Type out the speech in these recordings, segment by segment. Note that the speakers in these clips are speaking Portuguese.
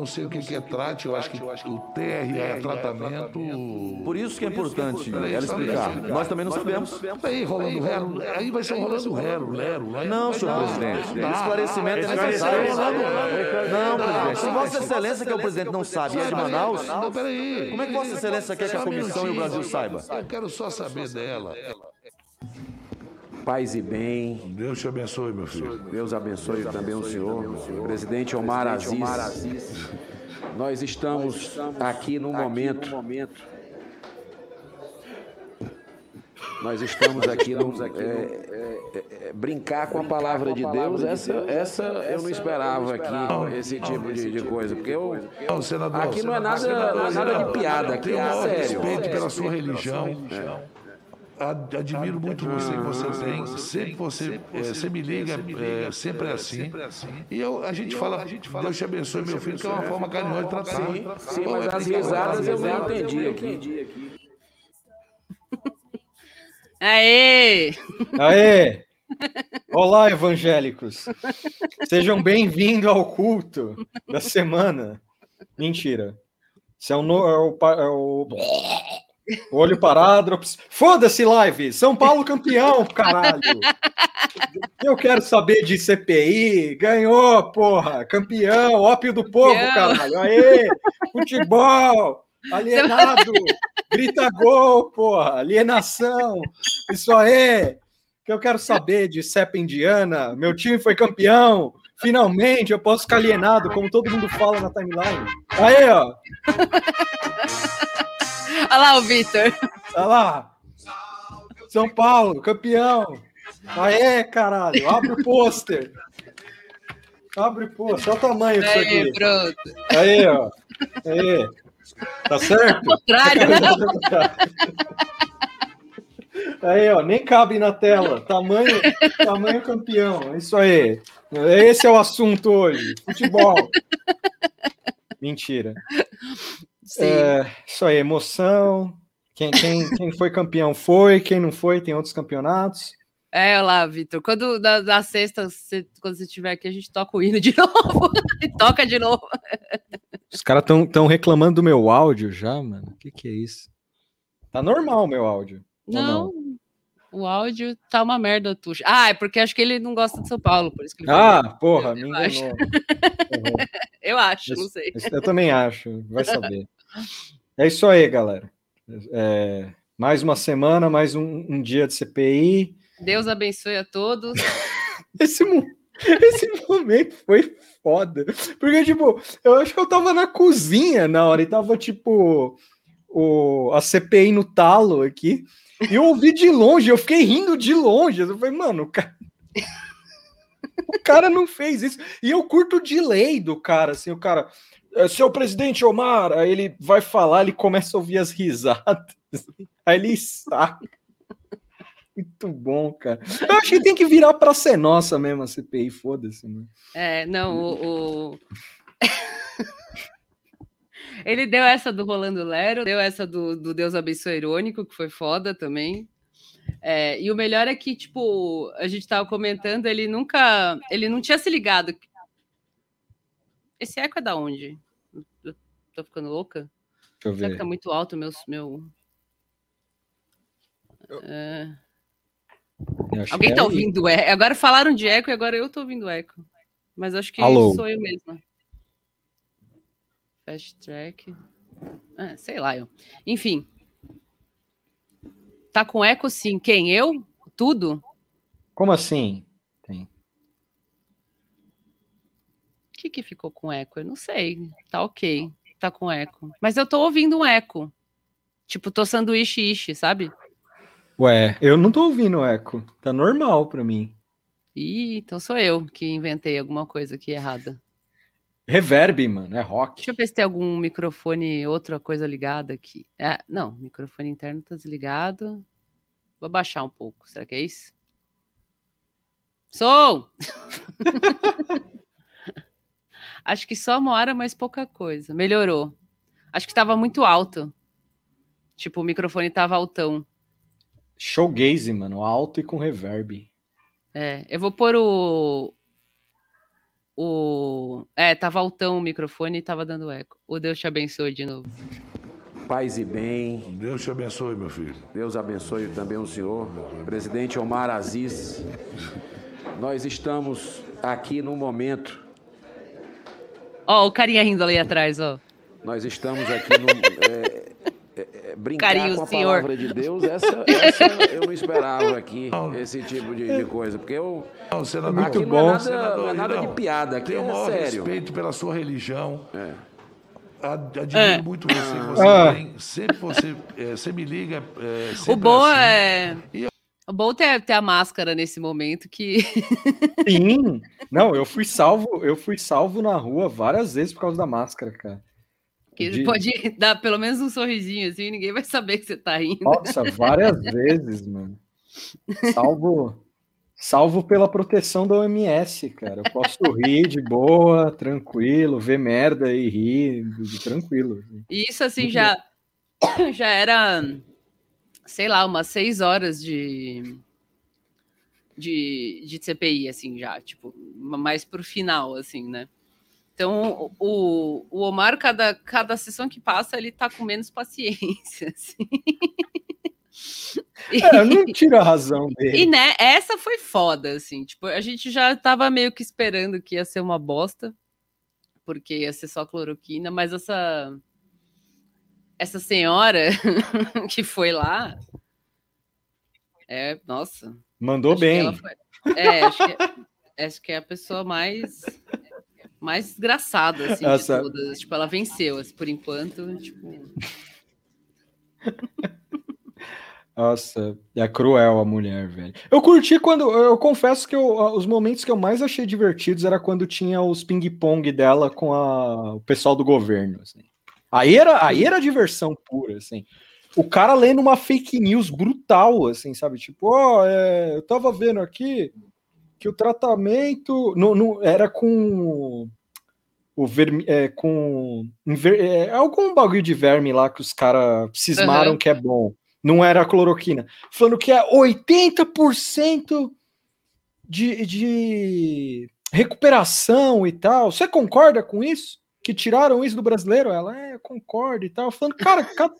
não sei o que que é trate, eu acho que o TR é tratamento. Por isso que é importante Peraí, ela explicar. Nós também não sabemos. Aí rolando rero, aí vai ser um rolando rero, lero. Não, senhor presidente. Esclarecimento é necessário. Não, presidente. Se Vossa. Excelência, que é o presidente, não sabe, e é de Manaus, Não, peraí. como é que Vossa Excelência quer que a comissão e o. Brasil saiba? Eu quero só saber dela. Paz e bem, Deus te abençoe, meu filho. Deus abençoe também o senhor, presidente Omar Aziz. Nós estamos aqui num momento. Nós estamos aqui num, é, é, é, brincar com a palavra de Deus. Essa, essa eu não esperava aqui esse tipo de, de coisa, porque eu Não, senador, aqui não é nada, não senador, nada de piada, aqui tenho o é maior sério. respeito pela sua religião. Ad- Admiro muito você que você tem. Sempre você, eh, você me liga, eh, sempre é assim. E eu, a gente fala, Deus te abençoe, meu filho, que é uma forma carinhosa de tratar. Sim, mas é as risadas eu não entendi aqui. Aê! Aê! Olá, evangélicos! Sejam bem-vindos ao culto da semana. Mentira. Isso é o, no- é o, é o olho parádrops. Foda-se, live! São Paulo campeão, caralho! Eu quero saber de CPI. Ganhou, porra! Campeão, ópio do povo, Campeão. caralho! Aê! Futebol! Alienado! Grita gol, porra! Alienação! Isso aí! Que eu quero saber de CEP Indiana. Meu time foi campeão. Finalmente eu posso ficar alienado, como todo mundo fala na timeline. Aí, ó. Olha lá o Vitor. Olha lá. São Paulo, campeão. Aê, caralho. Abre o pôster. Abre o pôster. Olha o tamanho disso aqui. pronto. Aí, ó. Aí. Tá certo? Contrário, né? Aí, ó, nem cabe na tela. Tamanho, tamanho campeão. É Isso aí. Esse é o assunto hoje. Futebol. Mentira. Sim. É, isso aí, emoção. Quem, quem, quem foi campeão foi, quem não foi, tem outros campeonatos. É, olha lá, Vitor. Quando da, da sexta, você- quando você estiver aqui, a gente toca o hino de novo. e toca de novo. Os caras estão tão reclamando do meu áudio já, mano. O que, que é isso? Tá normal o meu áudio. ou Não, o áudio tá uma merda, Tuxa. Ah, é porque acho que ele não gosta de São Paulo, por isso que ele Ah, porra, me Eu acho. enganou. Uhum. Eu acho, não sei. Eu também acho, vai saber. É isso aí, galera. É, mais uma semana, mais um, um dia de CPI. Deus abençoe a todos. Esse, esse momento foi foda. Porque, tipo, eu acho que eu tava na cozinha na hora e tava, tipo, o, a CPI no talo aqui. E eu ouvi de longe, eu fiquei rindo de longe. Eu falei, mano, o cara. O cara não fez isso. E eu curto o delay do cara, assim, o cara. "É, Seu presidente Omar, aí ele vai falar, ele começa a ouvir as risadas. Aí ele saca. Muito bom, cara. Eu acho que tem que virar pra ser nossa mesmo a CPI, foda-se, né? É, não, o. o- Ele deu essa do Rolando Lero, deu essa do, do Deus Abençoe Irônico, que foi foda também. É, e o melhor é que, tipo, a gente tava comentando, ele nunca. Ele não tinha se ligado. Esse eco é da onde? Eu tô ficando louca? Deixa eu Será que ver. tá muito alto meu. meu... É, Eu Alguém tá é ouvindo eco? Agora falaram de eco e agora eu tô ouvindo eco. Mas acho que Alô? sou eu mesma. Fast track. Ah, sei lá, eu. Enfim. Tá com eco sim. Quem? Eu? Tudo? Como assim? Tem. O que que ficou com eco? Eu não sei. Tá ok. Tá com eco. Mas eu tô ouvindo um eco. Tipo, tô sanduíche ishi, sabe? Ué, eu não tô ouvindo eco. Tá normal pra mim. Ih, então sou eu que inventei alguma coisa aqui errada. Reverb, mano, é rock. Deixa eu ver se tem algum microfone, outra coisa ligada aqui. É, não, microfone interno tá desligado. Vou baixar um pouco. Será que é isso? Som! Acho que só uma hora, mas pouca coisa. Melhorou. Acho que estava muito alto. Tipo, o microfone tava altão. Showgaze, mano, alto e com reverb. É, eu vou pôr o. O. É, tava altão o microfone e tava dando eco. O Deus te abençoe de novo. Paz e bem. Deus te abençoe, meu filho. Deus abençoe também o senhor. Presidente Omar Aziz. Nós estamos aqui no momento. Ó, o carinha rindo ali atrás, ó. Nós estamos aqui no. é, é, é, brincar Carinho, com a senhor. palavra de Deus, essa, essa eu não esperava aqui, esse tipo de, de coisa. Porque eu. Não, senador, aqui Muito não é bom. nada, senador, não é nada não. de piada, aqui Tenho o é maior sério. respeito pela sua religião. É. Ad- Admiro É. muito você, você Ah. tem. Sempre você, é, você me liga. É, O bom assim. é. O bom é ter a máscara nesse momento que. Sim. Não, eu fui salvo, eu fui salvo na rua várias vezes por causa da máscara, cara. que De- pode dar pelo menos um sorrisinho assim, ninguém vai saber que você tá rindo. Nossa, várias vezes, mano. Salvo, salvo pela proteção da OMS, cara. Eu posso rir de boa, tranquilo, ver merda e rir tranquilo. assim. Isso assim já já era, sei lá, umas seis horas de de, de CPI, assim, já, tipo, mais pro final, assim, né? Então, o, o Omar, cada, cada sessão que passa, ele tá com menos paciência, assim. É, eu não tiro a razão dele. E né, essa foi foda, assim. Tipo, a gente já tava meio que esperando que ia ser uma bosta, porque ia ser só cloroquina, mas essa essa senhora que foi lá, é, nossa. Mandou acho bem. foi- é, acho que, acho que é a pessoa mais mais desgraçada assim Essa- de todas. Tipo, ela venceu, assim, por enquanto, tipo. Nossa, é cruel a mulher, velho. Eu curti quando. Eu confesso que eu- os momentos que eu mais achei divertidos era quando tinha os ping-pong dela com a- o pessoal do governo. assim. Aí, era, aí era diversão pura, assim. O cara lendo uma fake news brutal, assim, sabe? Tipo, ó, é, eu tava vendo aqui que o tratamento não, não- era com o verme, é, com inver- é, algum bagulho de verme lá que os caras cismaram Aham. que é bom. Não era a cloroquina. Falando que é 80% de, de recuperação e tal. Você concorda com isso? Que tiraram isso do brasileiro? Ela, é, eu concordo e tal. Falando, cara, ca-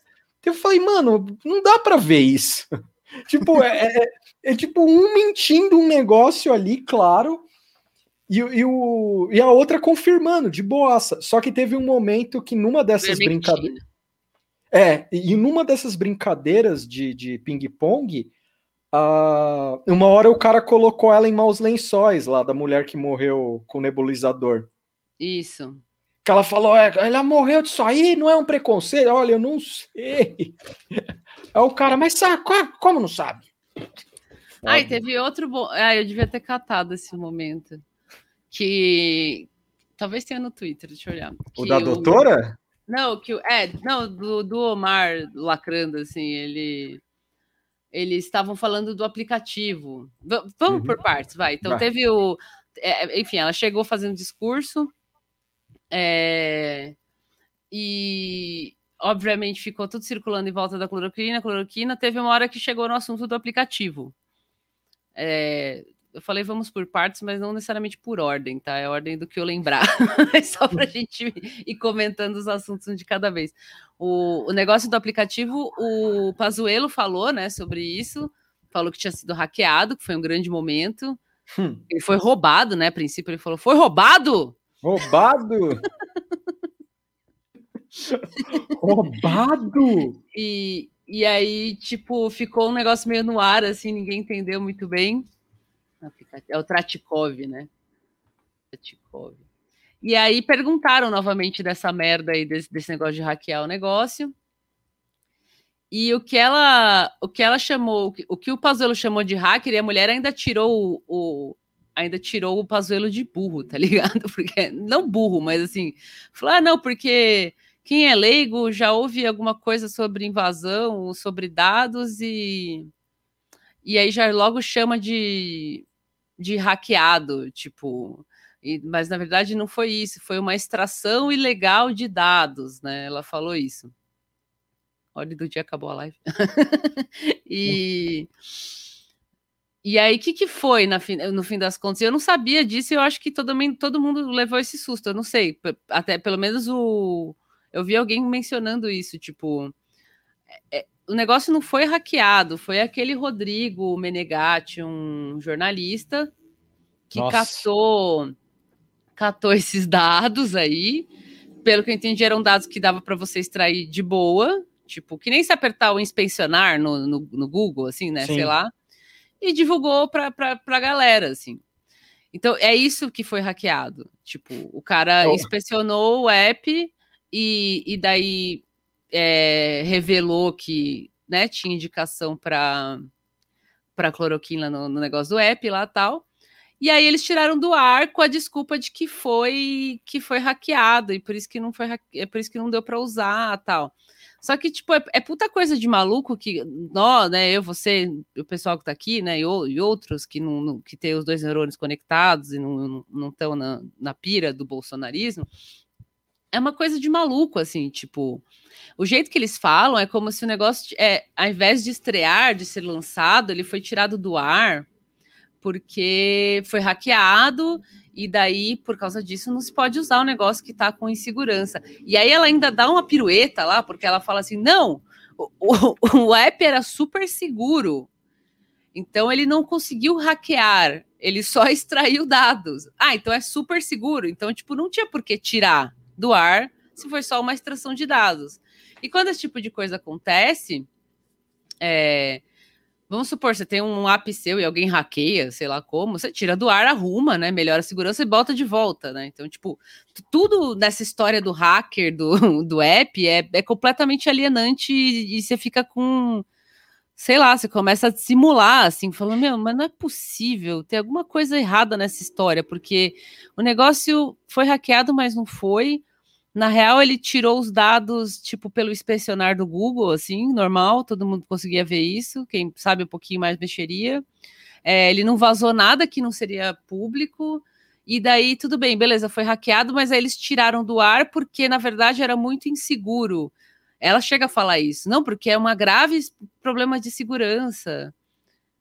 eu falei, mano, não dá pra ver isso. tipo, é, é- é tipo um mentindo um negócio ali, claro, e, e, o, e a outra confirmando, de boaça. Só que teve um momento que numa dessas vermectina. brincadeiras. É, e numa dessas brincadeiras de, de ping-pong, ah, uma hora o cara colocou ela em maus lençóis lá, da mulher que morreu com o nebulizador. Isso. Que ela falou, é, ela morreu disso aí, não é um preconceito? Olha, eu não sei. É o cara, mas sabe, co- como não sabe? E teve outro bom. Ah, eu devia ter catado esse momento. Que talvez tenha no Twitter, deixa eu olhar. O Que da doutora? Não, que o- é, não, do, do Omar lacrando, assim, ele. Eles estavam falando do aplicativo. Va- vamos Uhum. por partes, vai. Então Vai. teve o. é, enfim, ela chegou fazendo discurso. É, e obviamente ficou tudo circulando em volta da cloroquina, cloroquina. Teve uma hora que chegou no assunto do aplicativo. É, eu falei vamos por partes, mas não necessariamente por ordem, tá? É ordem do que eu lembrar. É só para a gente ir comentando os assuntos um de cada vez. O, o negócio do aplicativo, o Pazuello falou, né, sobre isso. falou que tinha sido hackeado, que foi um grande momento. Hum. Ele foi roubado, né? A princípio ele falou: foi roubado? Roubado? roubado? E, e aí, tipo, ficou um negócio meio no ar, assim, ninguém entendeu muito bem. É o Tratikov, né? Tratikov. E aí perguntaram novamente dessa merda aí, desse, desse negócio de hackear o negócio. E o que ela, o que ela chamou, o que o Pazuello chamou de hacker, e a mulher ainda tirou o, o ainda tirou o Pazuello de burro, tá ligado? Porque não burro, mas assim, falou: "Ah, não, porque quem é leigo já ouve alguma coisa sobre invasão, sobre dados e e aí já logo chama de de hackeado, tipo, e, mas na verdade não foi isso, foi uma extração ilegal de dados, né? Ela falou isso. Olha, do dia acabou a live. e, e aí, o que, que foi na fim, no fim das contas? Eu não sabia disso, eu acho que todo, todo mundo levou esse susto, eu não sei. Até pelo menos o. Eu vi alguém mencionando isso, tipo. É, o negócio não foi hackeado, foi aquele Rodrigo Menegatti, um jornalista, que Nossa. catou, catou esses dados aí. Pelo que eu entendi, eram dados que dava para você extrair de boa, Tipo, que nem se apertar o inspecionar no, no, no Google, assim, né? Sim. Sei lá. E divulgou pra, pra, pra galera, assim. Então, é isso que foi hackeado. Tipo, o cara oh. inspecionou o app e, e daí é, revelou que né, tinha indicação para para cloroquina no, no, negócio do app lá tal. E aí eles tiraram do ar com a desculpa de que foi que foi hackeado e por isso que não foi é por isso que não deu para usar tal. Só que, tipo, é, é, puta coisa de maluco que nós, né, eu, você, o pessoal que tá aqui, né, e, e outros que não, não, que tem os dois neurônios conectados e não estão na, na pira do bolsonarismo, é uma coisa de maluco, assim, tipo, o jeito que eles falam é como se o negócio, é, ao invés de estrear, de ser lançado, ele foi tirado do ar porque foi hackeado e daí, por causa disso, não se pode usar o negócio que está com insegurança. E aí ela ainda dá uma pirueta lá, porque ela fala assim: não, o, o, o app era super seguro. Então ele não conseguiu hackear, ele só extraiu dados. Ah, então é super seguro. Então, tipo, não tinha por que tirar do ar se foi só uma extração de dados. E quando esse tipo de coisa acontece, é, Vamos supor, você tem um app seu e alguém hackeia, sei lá como, você tira do ar, arruma, né? Melhora a segurança e bota de volta, né? Então, tipo, tudo nessa história do hacker, do, do app, é, é completamente alienante e, e você fica com. Sei lá, você começa a simular, assim, falando, meu, mas não é possível, tem alguma coisa errada nessa história, porque o negócio foi hackeado, mas não foi. Na real, ele tirou os dados, tipo, pelo inspecionar do Google, assim, normal, todo mundo conseguia ver isso, quem sabe um pouquinho mais mexeria. É, ele não vazou nada que não seria público, e daí tudo bem, beleza, foi hackeado, mas aí eles tiraram do ar porque, na verdade, era muito inseguro. Ela chega a falar isso, não, porque é uma grave problema de segurança.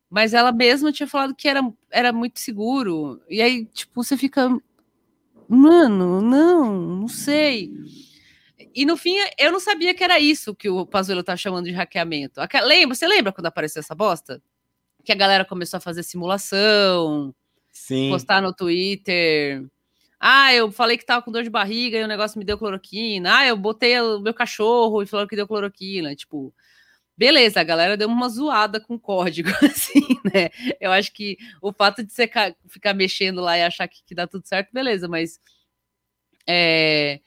Mas ela mesma tinha falado que era, era muito seguro. E aí, tipo, você fica, Mano, não, não sei. E no fim, eu não sabia que era isso que o Pazuello tá chamando de hackeamento. Lembra, você lembra quando apareceu essa bosta? Que a galera começou a fazer simulação, Sim. postar no Twitter. Ah, eu falei que tava com dor de barriga e o negócio me deu cloroquina. Ah, eu botei o meu cachorro e falou que deu cloroquina. Tipo, Beleza, a galera deu uma zoada com código, assim, né? Eu acho que o fato de você ficar mexendo lá e achar que, que dá tudo certo, beleza, mas. É...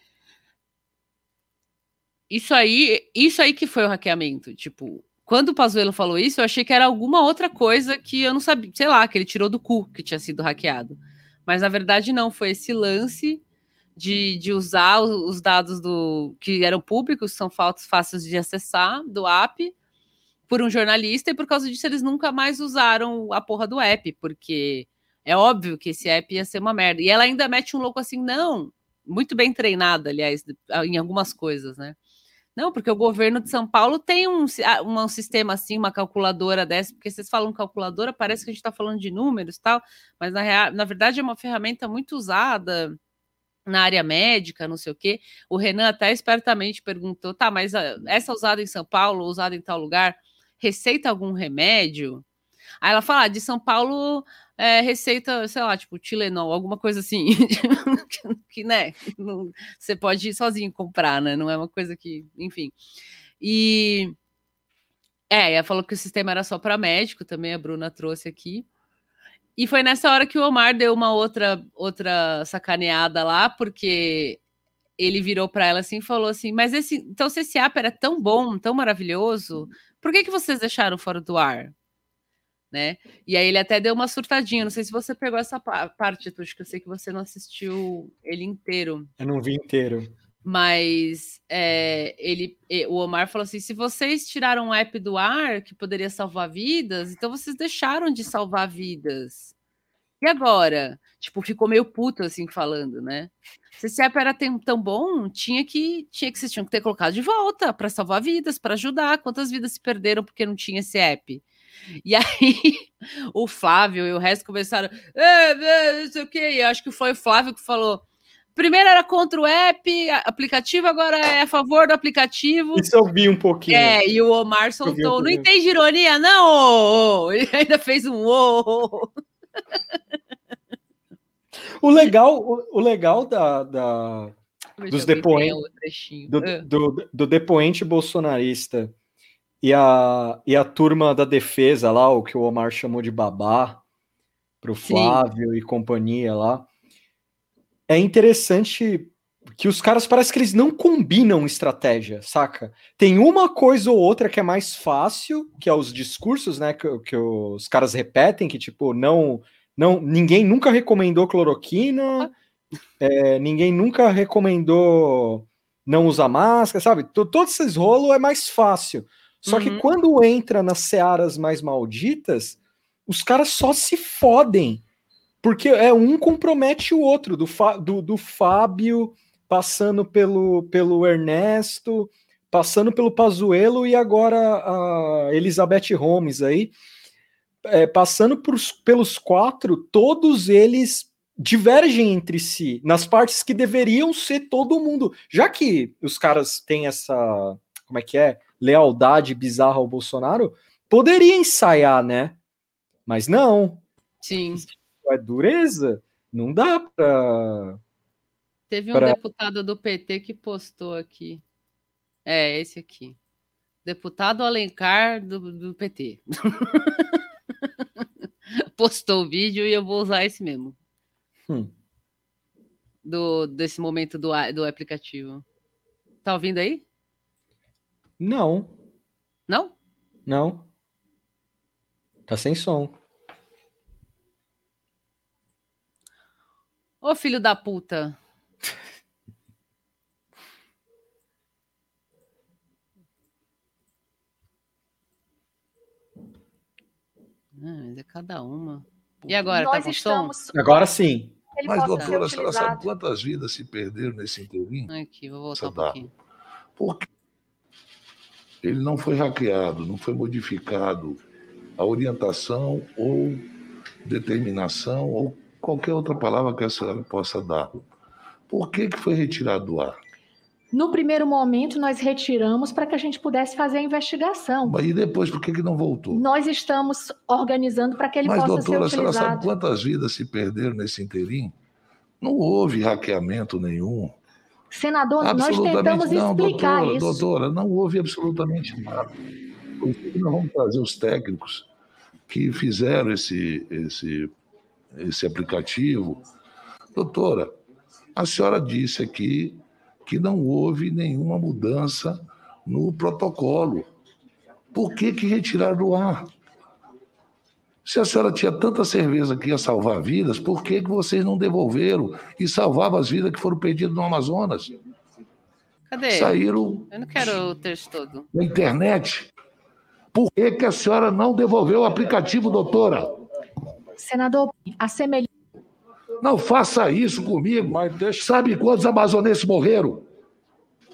Isso aí, isso aí que foi o hackeamento. Tipo, quando o Pazuello falou isso, eu achei que era alguma outra coisa que eu não sabia, sei lá, que ele tirou do cu que tinha sido hackeado. Mas na verdade não, foi esse lance de, de usar os dados do que eram públicos, são fáceis de acessar do app, por um jornalista e por causa disso eles nunca mais usaram a porra do app, porque é óbvio que esse app ia ser uma merda. E ela ainda mete um louco assim, não, muito bem treinada, aliás, em algumas coisas, né? Não, porque o governo de São Paulo tem um, um sistema assim, uma calculadora dessa, porque vocês falam calculadora, parece que a gente está falando de números tal, mas na, real, na verdade é uma ferramenta muito usada na área médica, não sei o quê. O Renan até espertamente perguntou: tá, mas essa usada em São Paulo, usada em tal lugar, receita algum remédio? Aí ela fala, ah, de São Paulo, é, receita, sei lá, tipo, Tilenol, alguma coisa assim. que, que, né, não- você pode ir sozinho comprar, né? Não é uma coisa que, enfim. E é, ela falou que o sistema era só para médico, também a Bruna trouxe aqui. E foi nessa hora que o Omar deu uma outra outra sacaneada lá, porque ele virou para ela assim e falou assim: "Mas esse, então se esse app era tão bom, tão maravilhoso, por que que vocês deixaram fora do ar?" Né? E aí ele até deu uma surtadinha, não sei se você pegou essa pa- parte, Tuxo, que eu sei que você não assistiu ele inteiro. Eu não vi inteiro. Mas é, ele, o Omar falou assim: se vocês tiraram o app do ar, que poderia salvar vidas, então vocês deixaram de salvar vidas. E agora? Tipo, ficou meio puto assim falando, né? Se esse app era tão, bom, tinha que, tinha que vocês tinham que ter colocado de volta para salvar vidas, para ajudar. Quantas vidas se perderam porque não tinha esse app? E aí o Flávio e o resto começaram, "É, é, não sei o quê. E eu acho que foi o Flávio que falou. Primeiro era contra o app, aplicativo, agora é a favor do aplicativo. Isso eu vi um pouquinho. É, e o Omar vi um soltou. Não entende ironia, não! ô, ô." Ele ainda fez um ô. O legal, o, o legal da, da- dos depoentes o do, Ah. do, do depoente bolsonarista e a, e a turma da defesa lá, o que o Omar chamou de babá, pro Sim. Flávio e companhia lá. É interessante que os caras parece que eles não combinam estratégia, saca? Tem uma coisa ou outra que é mais fácil, que é os discursos, né, que, que os caras repetem, que tipo, não, não, ninguém nunca recomendou cloroquina, é, ninguém nunca recomendou não usar máscara, sabe? To- Todos esses rolos é mais fácil. Só que Uhum. quando entra nas searas mais malditas, os caras só se fodem. Porque é um compromete o outro, do, do, do Fábio, passando pelo, pelo Ernesto, passando pelo Pazuello e agora a Elizabeth Holmes aí. É, passando pros- pelos quatro, todos eles divergem entre si nas partes que deveriam ser todo mundo. Já que os caras têm essa, como é que é, lealdade bizarra ao Bolsonaro, poderia ensaiar, né? Mas não, Sim. é dureza, não dá pra. Teve um Pra- deputado do PT que postou aqui. É, esse aqui. Deputado Alencar do, do PT. postou o vídeo e eu vou usar esse mesmo. Hum. Do, desse momento do, do aplicativo. Tá ouvindo aí? Não, Não? não. Tá sem som. Ô filho da puta. mas é cada uma. E agora, tá Nós som? estamos. Agora sim. Ele Mas, doutora, a senhora sabe quantas vidas se perderam nesse inteirinho? Aqui, vou voltar um pouquinho. Porque ele não foi hackeado, não foi modificado a orientação ou determinação ou qualquer outra palavra que a senhora possa dar. Por que, que foi retirado do ar? No primeiro momento, nós retiramos para que a gente pudesse fazer a investigação. E depois, por que, que não voltou? Nós estamos organizando para que ele Mas, possa doutora, a ser senhora sabe utilizado. quantas vidas se perderam nesse inteirinho? Não houve hackeamento nenhum. Senador, nós tentamos não, explicar doutora, isso. doutora, não houve absolutamente nada. Por isso que nós vamos trazer os técnicos que fizeram esse, esse, esse aplicativo. Doutora, a senhora disse aqui que não houve nenhuma mudança no protocolo. Por que, que retiraram do ar? Se a senhora tinha tanta certeza que ia salvar vidas, por que, que vocês não devolveram e salvavam as vidas que foram perdidas no Amazonas? Cadê? Saíram Eu não quero o texto todo. na internet. Por que, que a senhora não devolveu o aplicativo, doutora? Senador, a semelhança. Não faça isso comigo. Sabe quantos amazonenses morreram?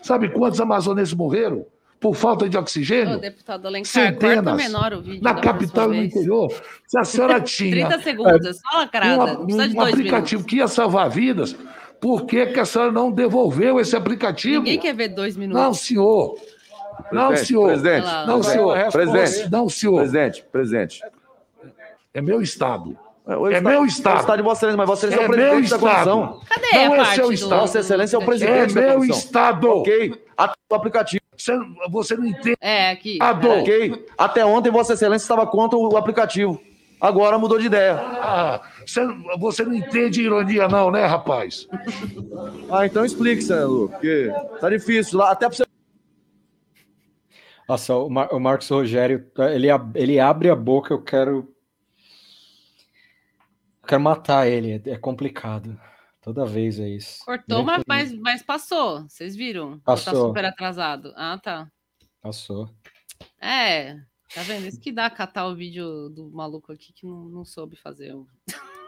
Sabe quantos amazonenses morreram? Por falta de Ô, oxigênio? deputado Alencar, Centenas. menor o vídeo. Na capital e no interior. Se a senhora tinha 30 segundos, fala, carada. um, Não precisa de um dois aplicativo que ia salvar vidas, por que, que a senhora não devolveu esse aplicativo? Ninguém quer ver dois minutos. Não, senhor. Não, senhor. presidente. Não, senhor. Presidente. Não, senhor. Presidente, presidente. É meu estado. O É está- meu O estado. estado de Vossa Excelência, mas Vossa Excelência é, É o presidente meu da comissão. estado. Cadê Não a é parte seu do- estado. Vossa Excelência é o É presidente da meu comissão. estado. Ok. Até o aplicativo. Você, você não entende. É, aqui. Estado. Ok. Até ontem Vossa Excelência estava contra o aplicativo. Agora mudou de ideia. Ah, você, você não entende ironia, não, né, rapaz? Ah, então explique, senador. Porque tá difícil. Lá, até pra você. Nossa, o, Mar- o Marcos Rogério, ele, ab- ele abre a boca, eu quero. Eu quero matar ele, é, é complicado. Toda vez é isso. Cortou, mas, mas, mas passou. Vocês viram? Ou Tá Passou. super atrasado. Ah, tá. Passou. É, tá vendo? Isso que dá catar o vídeo do maluco aqui que não, não soube fazer.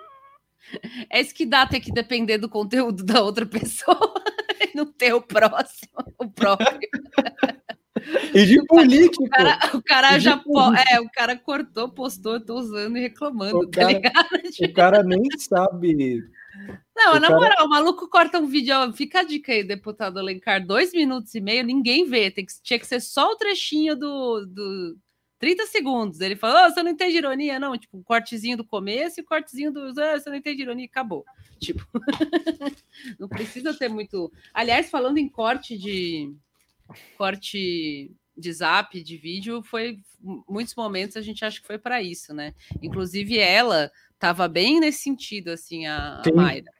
É isso que dá ter que depender do conteúdo da outra pessoa e não ter o próximo, o próprio. E de político. O cara, o cara já po- é, o cara cortou, postou, eu tô usando e reclamando, O tá cara- ligado? O cara nem sabe. Não, o na cara- moral, o maluco corta um vídeo, fica a dica aí, deputado Alencar, dois minutos e meio, ninguém vê, tem que, tinha que ser só o trechinho do, do 30 segundos. Ele falou, "Ô, você não entende ironia, não, tipo, um cortezinho do começo e o cortezinho do, "Ah, você não entende ironia, acabou. Tipo, não precisa ter muito... Aliás, falando em corte de corte de zap, de vídeo, foi muitos momentos a gente acha que foi para isso, né? Inclusive ela estava bem nesse sentido, assim, a, a Sim. Mayra.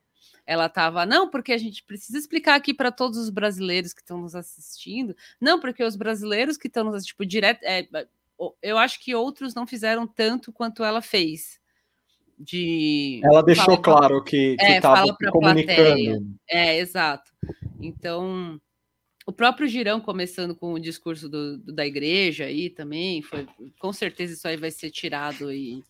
Ela estava, não, porque a gente precisa explicar aqui para todos os brasileiros que estão nos assistindo. Não, porque os brasileiros que estão nos assistindo, tipo, direto. é, eu acho que outros não fizeram tanto quanto ela fez. De Ela deixou pra- claro que é, estava pra comunicando. plateia. É, exato. Então, o próprio Girão começando com o discurso do, do- da igreja aí também, foi, com certeza isso aí vai ser tirado e,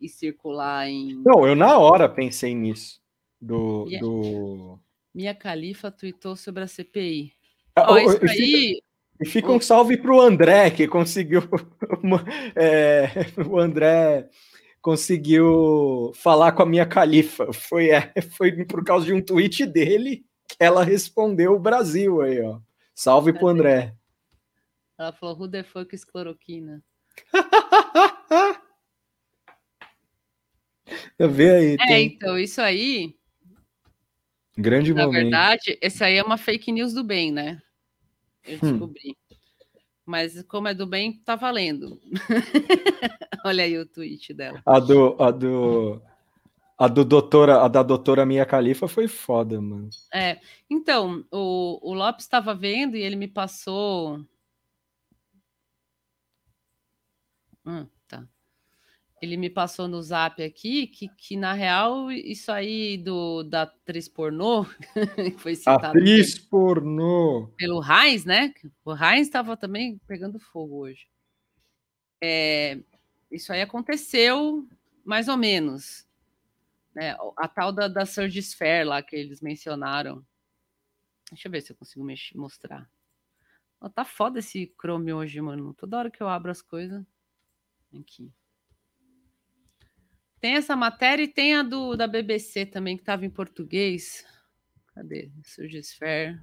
e circular em. Não, eu na hora pensei nisso. Do. Yeah. do... Minha Califa tweetou sobre a CPI. Ah, o- isso e fica- aí. E fica um salve pro André, que conseguiu. uma- é, o André conseguiu falar com a minha califa. Foi, é, foi por causa de um tweet dele que ela respondeu o Brasil aí, ó. Salve pro André. Ela falou: Who the fuck is cloroquina? Vê aí, É, tem então, isso aí, grande na momento. verdade, esse aí é uma fake news do bem, né? Eu Hum. descobri. Mas como é do bem, tá valendo. Olha aí o tweet dela. A do, a do, a do doutora, a da doutora Minha Califa foi foda, mano. É, então, o, o Lopes estava vendo e ele me passou. Hum, tá. Ele me passou no zap aqui que, que na real, isso aí do, da atriz pornô, foi citada Atriz pornô. pelo Heinz, né? O Heinz estava também pegando fogo hoje. É, isso aí aconteceu mais ou menos. Né? A tal da, da Surge Sphere lá que eles mencionaram. Deixa eu ver se eu consigo mexer, mostrar. Ó, tá foda esse Chrome hoje, mano. Toda hora que eu abro as coisas. Aqui. Tem essa matéria e tem a do, da BBC também, que estava em português. Cadê? Surge Sphere.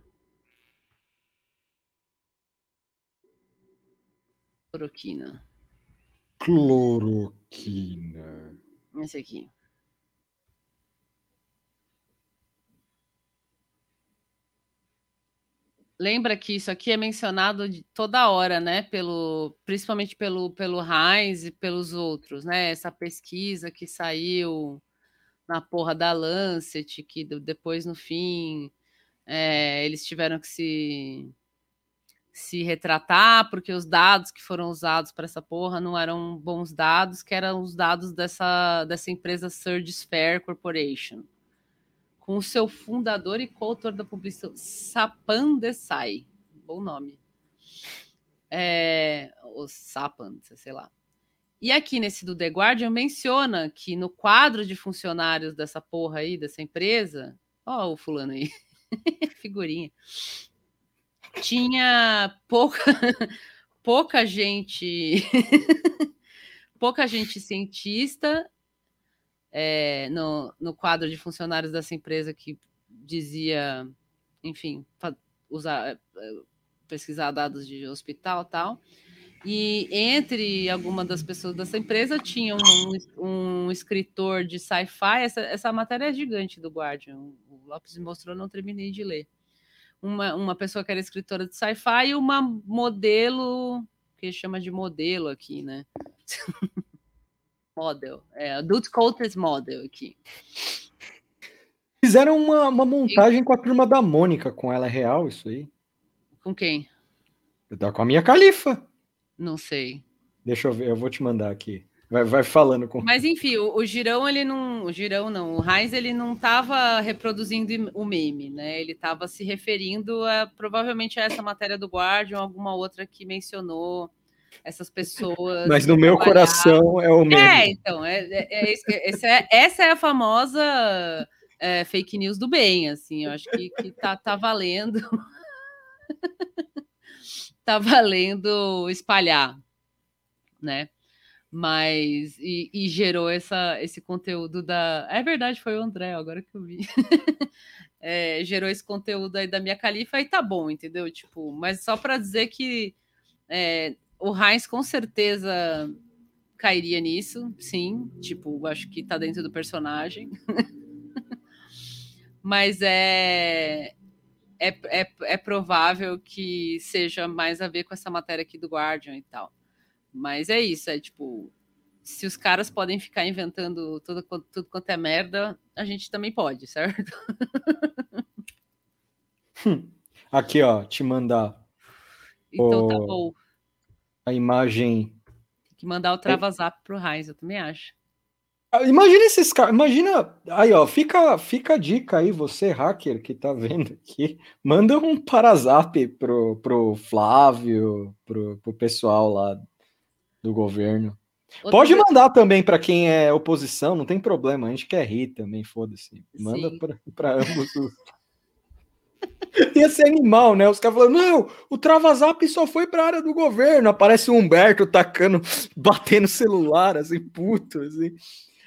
Cloroquina. Cloroquina. Esse aqui. Lembra que isso aqui é mencionado toda hora, né? Pelo, principalmente pelo, pelo Heinz e pelos outros, né? Essa pesquisa que saiu na porra da Lancet, que depois, no fim, é, eles tiveram que se, se retratar, porque os dados que foram usados para essa porra não eram bons dados, que eram os dados dessa, dessa empresa Surge Sphere Corporation com o seu fundador e coautor da publicação, Sapan Desai. Bom nome. É, o Sapan, sei lá. E aqui nesse do The Guardian menciona que no quadro de funcionários dessa porra aí, dessa empresa, ó o fulano aí, figurinha, tinha pouca, pouca gente, pouca gente cientista é, no, no quadro de funcionários dessa empresa que dizia, enfim, usar, eh, pesquisar dados de hospital tal. E entre algumas das pessoas dessa empresa tinha um, um escritor de sci-fi. Essa, essa matéria é gigante do Guardian. O Lopes me mostrou, não terminei de ler. Uma, uma pessoa que era escritora de sci-fi e uma modelo, que chama de modelo aqui, né? model. É, Adult Cultures Model aqui. Fizeram uma, uma montagem com a turma da Mônica, com ela é real isso aí? Com quem? Tá com a minha califa. Não sei. Deixa eu ver, eu vou te mandar aqui. Vai, vai falando com. Mas enfim, o, o, Girão, ele não. O Girão não. O Heinz, ele não estava reproduzindo o meme, né? Ele estava se referindo a provavelmente a essa matéria do Guardian, alguma outra que mencionou essas pessoas. Mas no meu coração é o meme. É, então, é, é, é, esse é essa é a famosa é, fake news do bem, assim. Eu acho que, que tá, tá valendo. tá valendo espalhar, né? Mas e, e, gerou essa, esse conteúdo da. É verdade, foi o André, agora que eu vi. é, gerou esse conteúdo aí da minha califa e tá bom, entendeu? Tipo, mas só para dizer que é, o Heinz com certeza cairia nisso, sim. Tipo, acho que tá dentro do personagem. mas é, é, é, é provável que seja mais a ver com essa matéria aqui do Guardian e tal. Mas é isso, é tipo, se os caras podem ficar inventando tudo, tudo quanto é merda, a gente também pode, certo? Aqui, ó, te mandar. Então o... tá bom. A imagem. Tem que mandar o Trava Zap pro Raiz, eu também acho. Ah, imagina esses caras, imagina, aí ó, fica, fica a dica aí, você hacker que tá vendo aqui, manda um parazap pro, pro Flávio, pro, pro pessoal lá do governo. Outro Pode mandar também para quem é oposição, não tem problema, a gente quer rir também, foda-se. Manda para ambos os. Ia ser animal, né? Os caras falando, não, o Travazap só foi para a área do governo. Aparece o Humberto tacando, batendo celular, assim, puto, assim.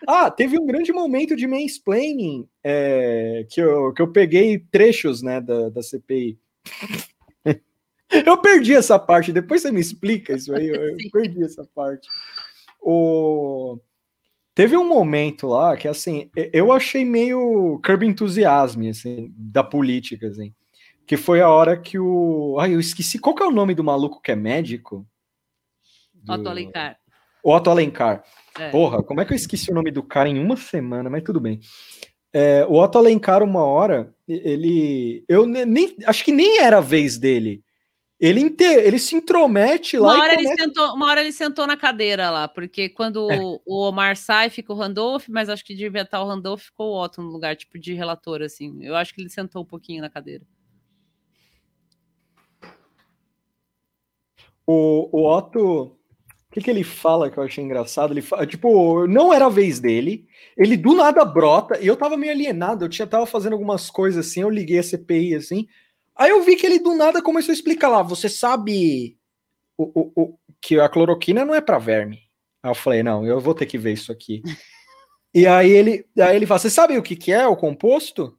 Ah, teve um grande momento de mansplaining é, que, eu, que eu peguei trechos, né, da, da CPI. Eu perdi essa parte, depois você me explica isso aí, eu, eu perdi essa parte. O... Teve um momento lá que, assim, eu achei meio curb entusiasmo, assim, da política, assim, que foi a hora que o... Ai, eu esqueci, qual que é o nome do maluco que é médico? Do... Otto Alencar. Otto Alencar. É. Porra, como é que eu esqueci o nome do cara em uma semana, mas tudo bem. É, o Otto Alencar, uma hora, ele... Eu nem... Acho que nem era a vez dele ele, inte... ele se intromete lá. Uma hora, começa... ele sentou, uma hora ele sentou na cadeira lá, porque quando é. o Omar sai, fica o Randolph, mas acho que devia estar o Randolph, ficou o Otto no lugar, tipo, de relator, assim. Eu acho que ele sentou um pouquinho na cadeira. O, o Otto, o que, que ele fala que eu achei engraçado? Ele fala, tipo, não era a vez dele, ele do nada brota, e eu tava meio alienado, eu tinha, tava fazendo algumas coisas assim, eu liguei a CPI assim, Aí eu vi que ele do nada começou a explicar lá. Você sabe o, o, o que a cloroquina não é para verme. Aí eu falei, não, eu vou ter que ver isso aqui. e aí ele, aí ele fala, você sabe o que, que é o composto?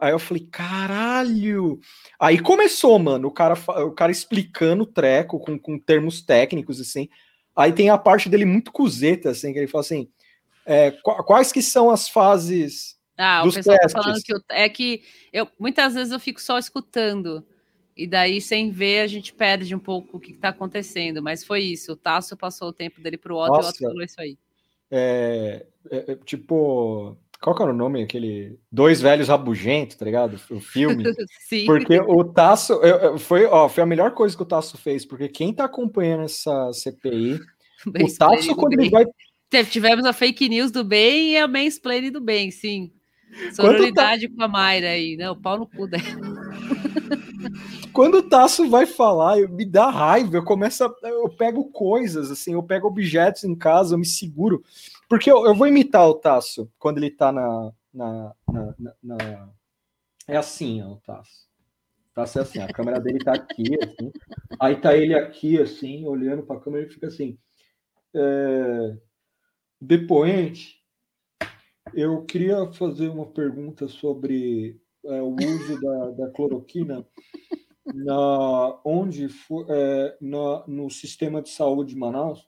Aí eu falei, caralho! Aí começou, mano, o cara, o cara explicando o treco com, com termos técnicos, assim. Aí tem a parte dele muito cuzeta, assim, que ele fala assim, é, quais que são as fases ah, o pessoal testes. tá falando que eu, é que eu muitas vezes eu fico só escutando. E daí, sem ver, a gente perde um pouco o que está acontecendo. Mas foi isso. O Tasso passou o tempo dele para o Otto e o Otto falou isso aí. É, é, é, tipo, qual que era o nome? Aquele Dois Velhos Rabugentos, tá ligado? O filme. Sim. Porque o Tasso foi, ó, foi a melhor coisa que o Tasso fez, porque quem tá acompanhando essa CPI, o Tasso, quando ele vai. Tivemos a fake news do bem e a mansplaining do bem, sim. Sororidade tá... com a Mayra aí, né? O pau no cu dela. Quando o Tasso vai falar, eu, me dá raiva, eu começo a, eu pego coisas, assim, eu pego objetos em casa, eu me seguro. Porque eu, eu vou imitar o Tasso quando ele tá na. na, na, na. É assim, ó, o Tasso. Tasso é assim, a câmera dele tá aqui, assim. Aí tá ele aqui, assim, olhando pra câmera e fica assim. É... Depoente eu queria fazer uma pergunta sobre é, o uso da, da cloroquina na, onde for, é, na, no sistema de saúde de Manaus.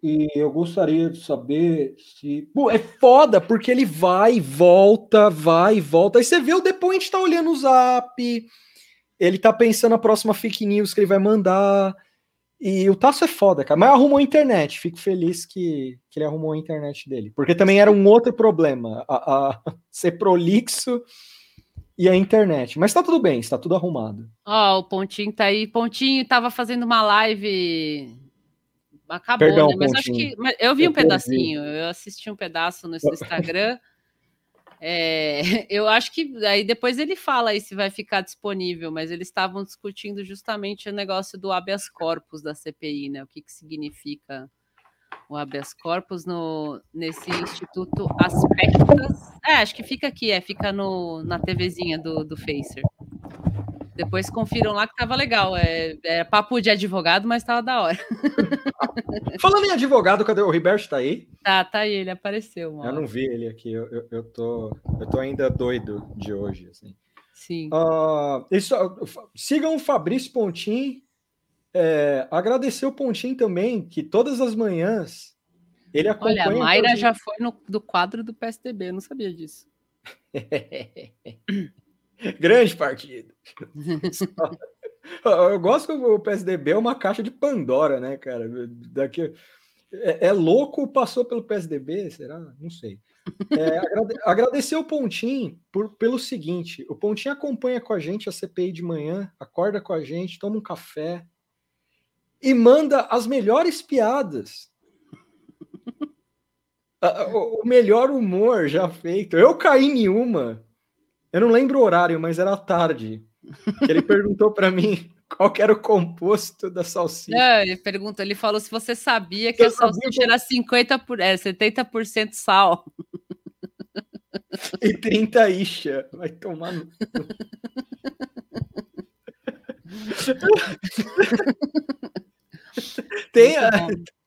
E eu gostaria de saber se. Pô, é foda, porque ele vai volta, vai volta. Aí você vê o depoente tá olhando o zap, ele tá pensando na próxima fake news que ele vai mandar. E o Tasso é foda, cara. Mas arrumou a internet. Fico feliz que, que ele arrumou a internet dele. Porque também era um outro problema. A, a ser prolixo e a internet. Mas tá tudo bem, está tudo arrumado. Ó, oh, o Pontinho tá aí. Pontinho tava fazendo uma live. Acabou, Perdão, né? Mas Pontinho. acho que. mas eu vi Eu um pedacinho, eu assisti um pedaço no Instagram. É, eu acho que aí depois ele fala aí se vai ficar disponível, mas eles estavam discutindo justamente o negócio do habeas corpus da CPI, né? O que, que significa o habeas corpus no, nesse Instituto Aspectas. É, acho que fica aqui, é, fica no, na TVzinha do, do Facer. Depois confiram lá que tava legal. É, é papo de advogado, mas tava da hora. Falando em advogado, cadê o Riberto? Tá aí? Tá, tá aí, ele apareceu. uma Eu não vi ele aqui. Eu, eu, eu tô, eu tô ainda doido de hoje. Assim. Sim. Ah, isso, sigam o Fabrício Pontin. É, agradecer o Pontin também, que todas as manhãs ele acompanha. Olha, a Mayra já foi no, do quadro do PSDB, eu não sabia disso. Grande partido. Eu gosto que o PSDB é uma caixa de Pandora, né, cara? Daqui... É, é louco, passou pelo PSDB, será? Não sei. É, agrade- agradecer o Pontim por, pelo seguinte: o Pontim acompanha com a gente a CPI de manhã, acorda com a gente, toma um café e manda as melhores piadas. O melhor humor já feito. Eu caí em uma. Eu não lembro o horário, mas era tarde. Que ele perguntou para mim qual era o composto da salsicha. Não, ele pergunta, ele falou se você sabia que Eu a sabia salsicha era 50 por, é, 70% sal. E 30 ixa. Vai tomar no. Tem a...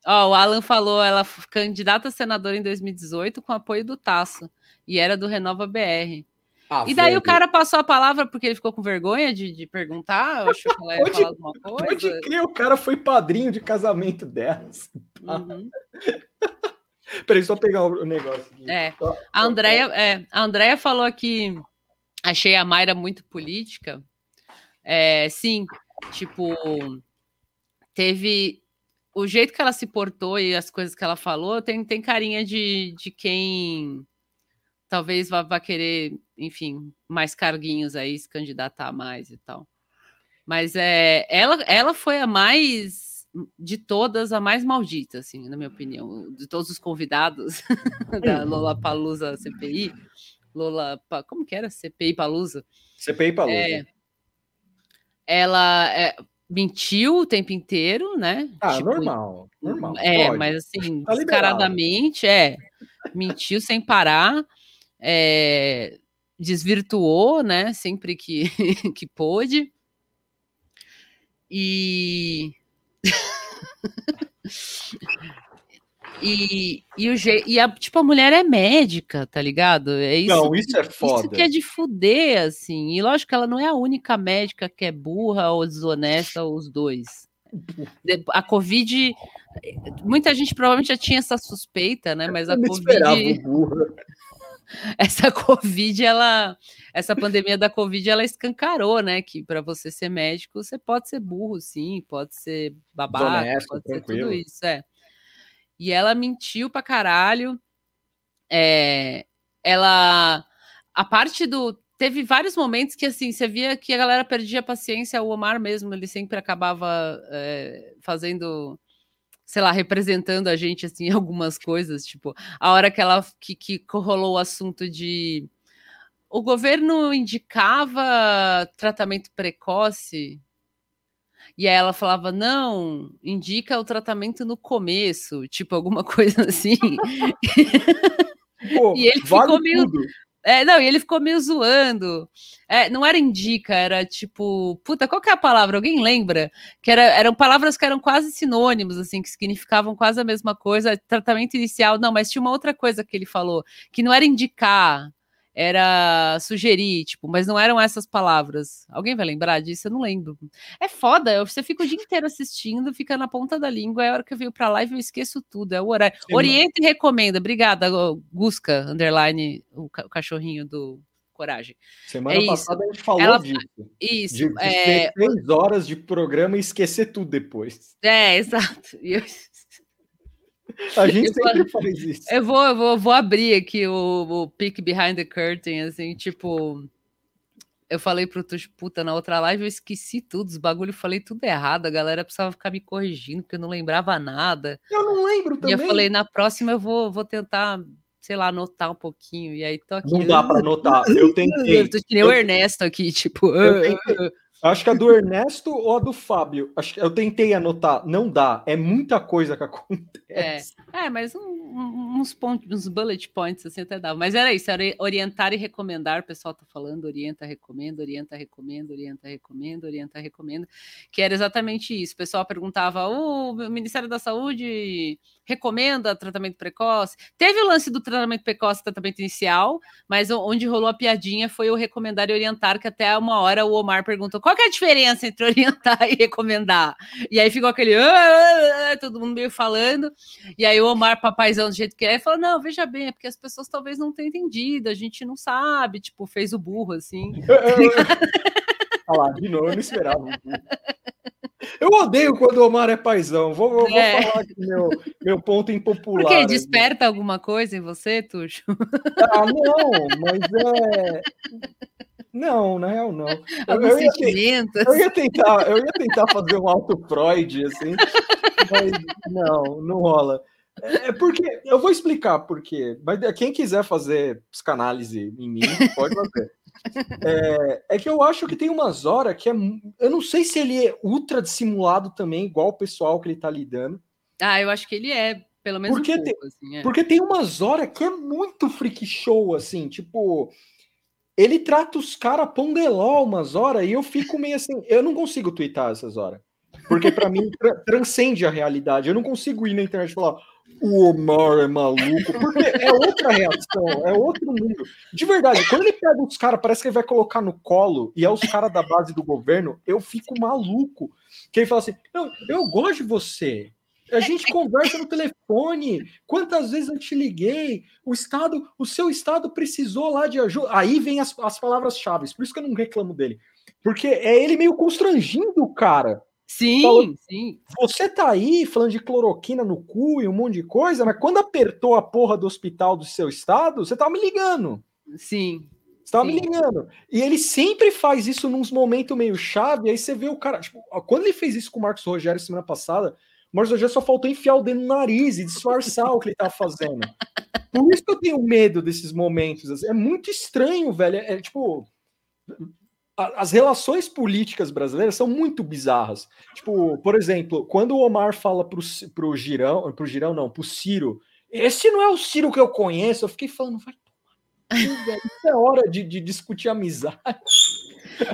Ó, o Alan falou, ela candidata a senadora em 2018 com apoio do Tasso e era do Renova BR. Ah, e daí velho. o cara passou a palavra porque ele ficou com vergonha de, de perguntar, achou que ela ia Pode- falar alguma coisa. Pode crer, o cara foi padrinho de casamento dessa. Uhum. Peraí, só pegar o negócio aqui. É. A Andrea, é, a Andrea falou aqui, achei a Mayra muito política. É, sim, tipo, teve o jeito que ela se portou e as coisas que ela falou tem, tem carinha de, de quem talvez vá, vá querer, enfim, mais carguinhos aí, se candidatar mais e tal. Mas é, ela, ela foi a mais de todas, a mais maldita, assim, na minha opinião, de todos os convidados da Lola Palusa CPI. Lola, como que era? CPI Palusa. CPI Palusa. É, ela é, mentiu o tempo inteiro, né? Ah, Tipo, normal, normal. É, pode. mas assim, Tá descaradamente, é. Mentiu sem parar, é, desvirtuou, né? Sempre que, que pôde. E. E, e, o je... e a, tipo, a mulher é médica, tá ligado? É isso, Não, isso é Isso foda. que é de fuder, assim. E lógico que ela não é a única médica que é burra ou desonesta, ou os dois. A Covid. Muita gente provavelmente já tinha essa suspeita, né? Mas a Covid. Essa Covid, ela. Essa pandemia da Covid, ela escancarou, né? Que para você ser médico, você pode ser burro, sim, pode ser babaca, Desonesto, pode ser tranquilo. tudo isso, é. E ela mentiu pra caralho. É, ela. A parte do. Teve vários momentos que, assim, você via que a galera perdia a paciência. O Omar mesmo, ele sempre acabava é, fazendo. Sei lá, representando a gente, assim, em algumas coisas. Tipo, a hora que ela. Que, que rolou o assunto de. O governo indicava tratamento precoce. E aí ela falava, não, indica o tratamento no começo, tipo, alguma coisa assim. Pô, E ele vale ficou meio. tudo. É, não, e ele ficou meio zoando. É, não era indica, era tipo. Puta, qual que é a palavra? Alguém lembra? Que era, eram palavras que eram quase sinônimos, assim, que significavam quase a mesma coisa. Tratamento inicial, não, mas tinha uma outra coisa que ele falou, que não era indicar, era sugerir, tipo, mas não eram essas palavras. Alguém vai lembrar disso? Eu não lembro. É foda, você fica o dia inteiro assistindo, fica na ponta da língua, é a hora que eu venho pra live eu esqueço tudo, é o horário. Sim, Orienta e recomenda. Obrigada, Gusca, underline, o, ca o cachorrinho do Coragem. Semana é passada a gente falou Ela... disso. Isso. De, de é... três horas de programa e esquecer tudo depois. É, exato. Eu... A gente eu sempre vou, faz isso. Eu vou, eu vou, vou abrir aqui o, o Peek Behind the Curtain, assim, tipo. Eu falei pro Tuxo, puta, na outra live eu esqueci tudo, os bagulho, falei tudo errado, a galera precisava ficar me corrigindo, porque eu não lembrava nada. Eu não lembro também. E eu falei, na próxima eu vou, vou tentar, sei lá, anotar um pouquinho, e aí tô aqui. Não dá pra anotar, eu tentei. Eu tô que nem o Ernesto aqui, tipo... Eu tentei, Acho que a do Ernesto ou a do Fábio. Acho que eu tentei anotar, não dá. É muita coisa que acontece. É, é mas um, uns, pontos, uns bullet points assim até dava. Mas era isso, era orientar e recomendar. O pessoal tá falando, orienta, recomenda, orienta, recomenda, orienta, recomenda, orienta, recomenda. Que era exatamente isso. O pessoal perguntava: o Ministério da Saúde recomenda tratamento precoce. Teve o lance do tratamento precoce, tratamento inicial, mas onde rolou a piadinha foi o recomendar e orientar, que até uma hora o Omar perguntou qual é a diferença entre orientar e recomendar. E aí ficou aquele ah, ah, ah", todo mundo meio falando. E aí o Omar, papaizão do jeito que é, falou: não, veja bem, é porque as pessoas talvez não tenham entendido, a gente não sabe, tipo, fez o burro assim. Olha lá, de novo, eu não esperava. Eu odeio quando o Omar é paizão. Vou, vou, é. vou falar aqui meu, meu ponto impopular. Porque desperta alguma coisa em você, Tuxo? Ah, não, mas é. Não, na real, não. Eu, eu. Ia, eu, ia tentar, eu ia tentar fazer um auto Freud, assim, mas não, não rola. É, é porque eu vou explicar por quê. Mas quem quiser fazer psicanálise em mim, pode fazer. É, é, que eu acho que tem umas horas que é. Eu não sei se ele é ultra dissimulado também, igual o pessoal que ele tá lidando. Ah, eu acho que ele é, pelo menos porque um pouco, tem, assim, é. Porque tem umas horas que é muito freak show, assim, tipo. Ele trata os caras pondeló umas horas e eu fico meio assim. Eu não consigo twittar essas horas. Porque para mim tra transcende a realidade. Eu não consigo ir na internet e falar, o Omar é maluco, porque é outra reação, é outro mundo. De verdade, quando ele pega os caras, parece que ele vai colocar no colo, e é os caras da base do governo, eu fico maluco. Que ele fala assim: Não, eu gosto de você. A gente conversa no telefone. Quantas vezes eu te liguei? O Estado, o seu Estado precisou lá de ajuda. Aí vem as, as palavras-chave. Por isso que eu não reclamo dele. Porque é ele meio constrangindo o cara. Sim, sim. Você tá aí falando de cloroquina no cu e um monte de coisa, mas quando apertou a porra do hospital do seu estado, você tava me ligando. Sim. Você tava sim. me ligando. E ele sempre faz isso nos momentos meio chave, aí você vê o cara. Tipo, quando ele fez isso com o Marcos Rogério semana passada, o Marcos Rogério só faltou enfiar o dedo no nariz e disfarçar o que ele tava fazendo. Por isso que eu tenho medo desses momentos. Assim. É muito estranho, velho. É, é tipo as relações políticas brasileiras são muito bizarras. Tipo, por exemplo, quando o Omar fala pro, pro Girão, pro Girão não, pro Ciro, esse não é o Ciro que eu conheço, eu fiquei falando, vai isso é hora de, de, discutir amizade.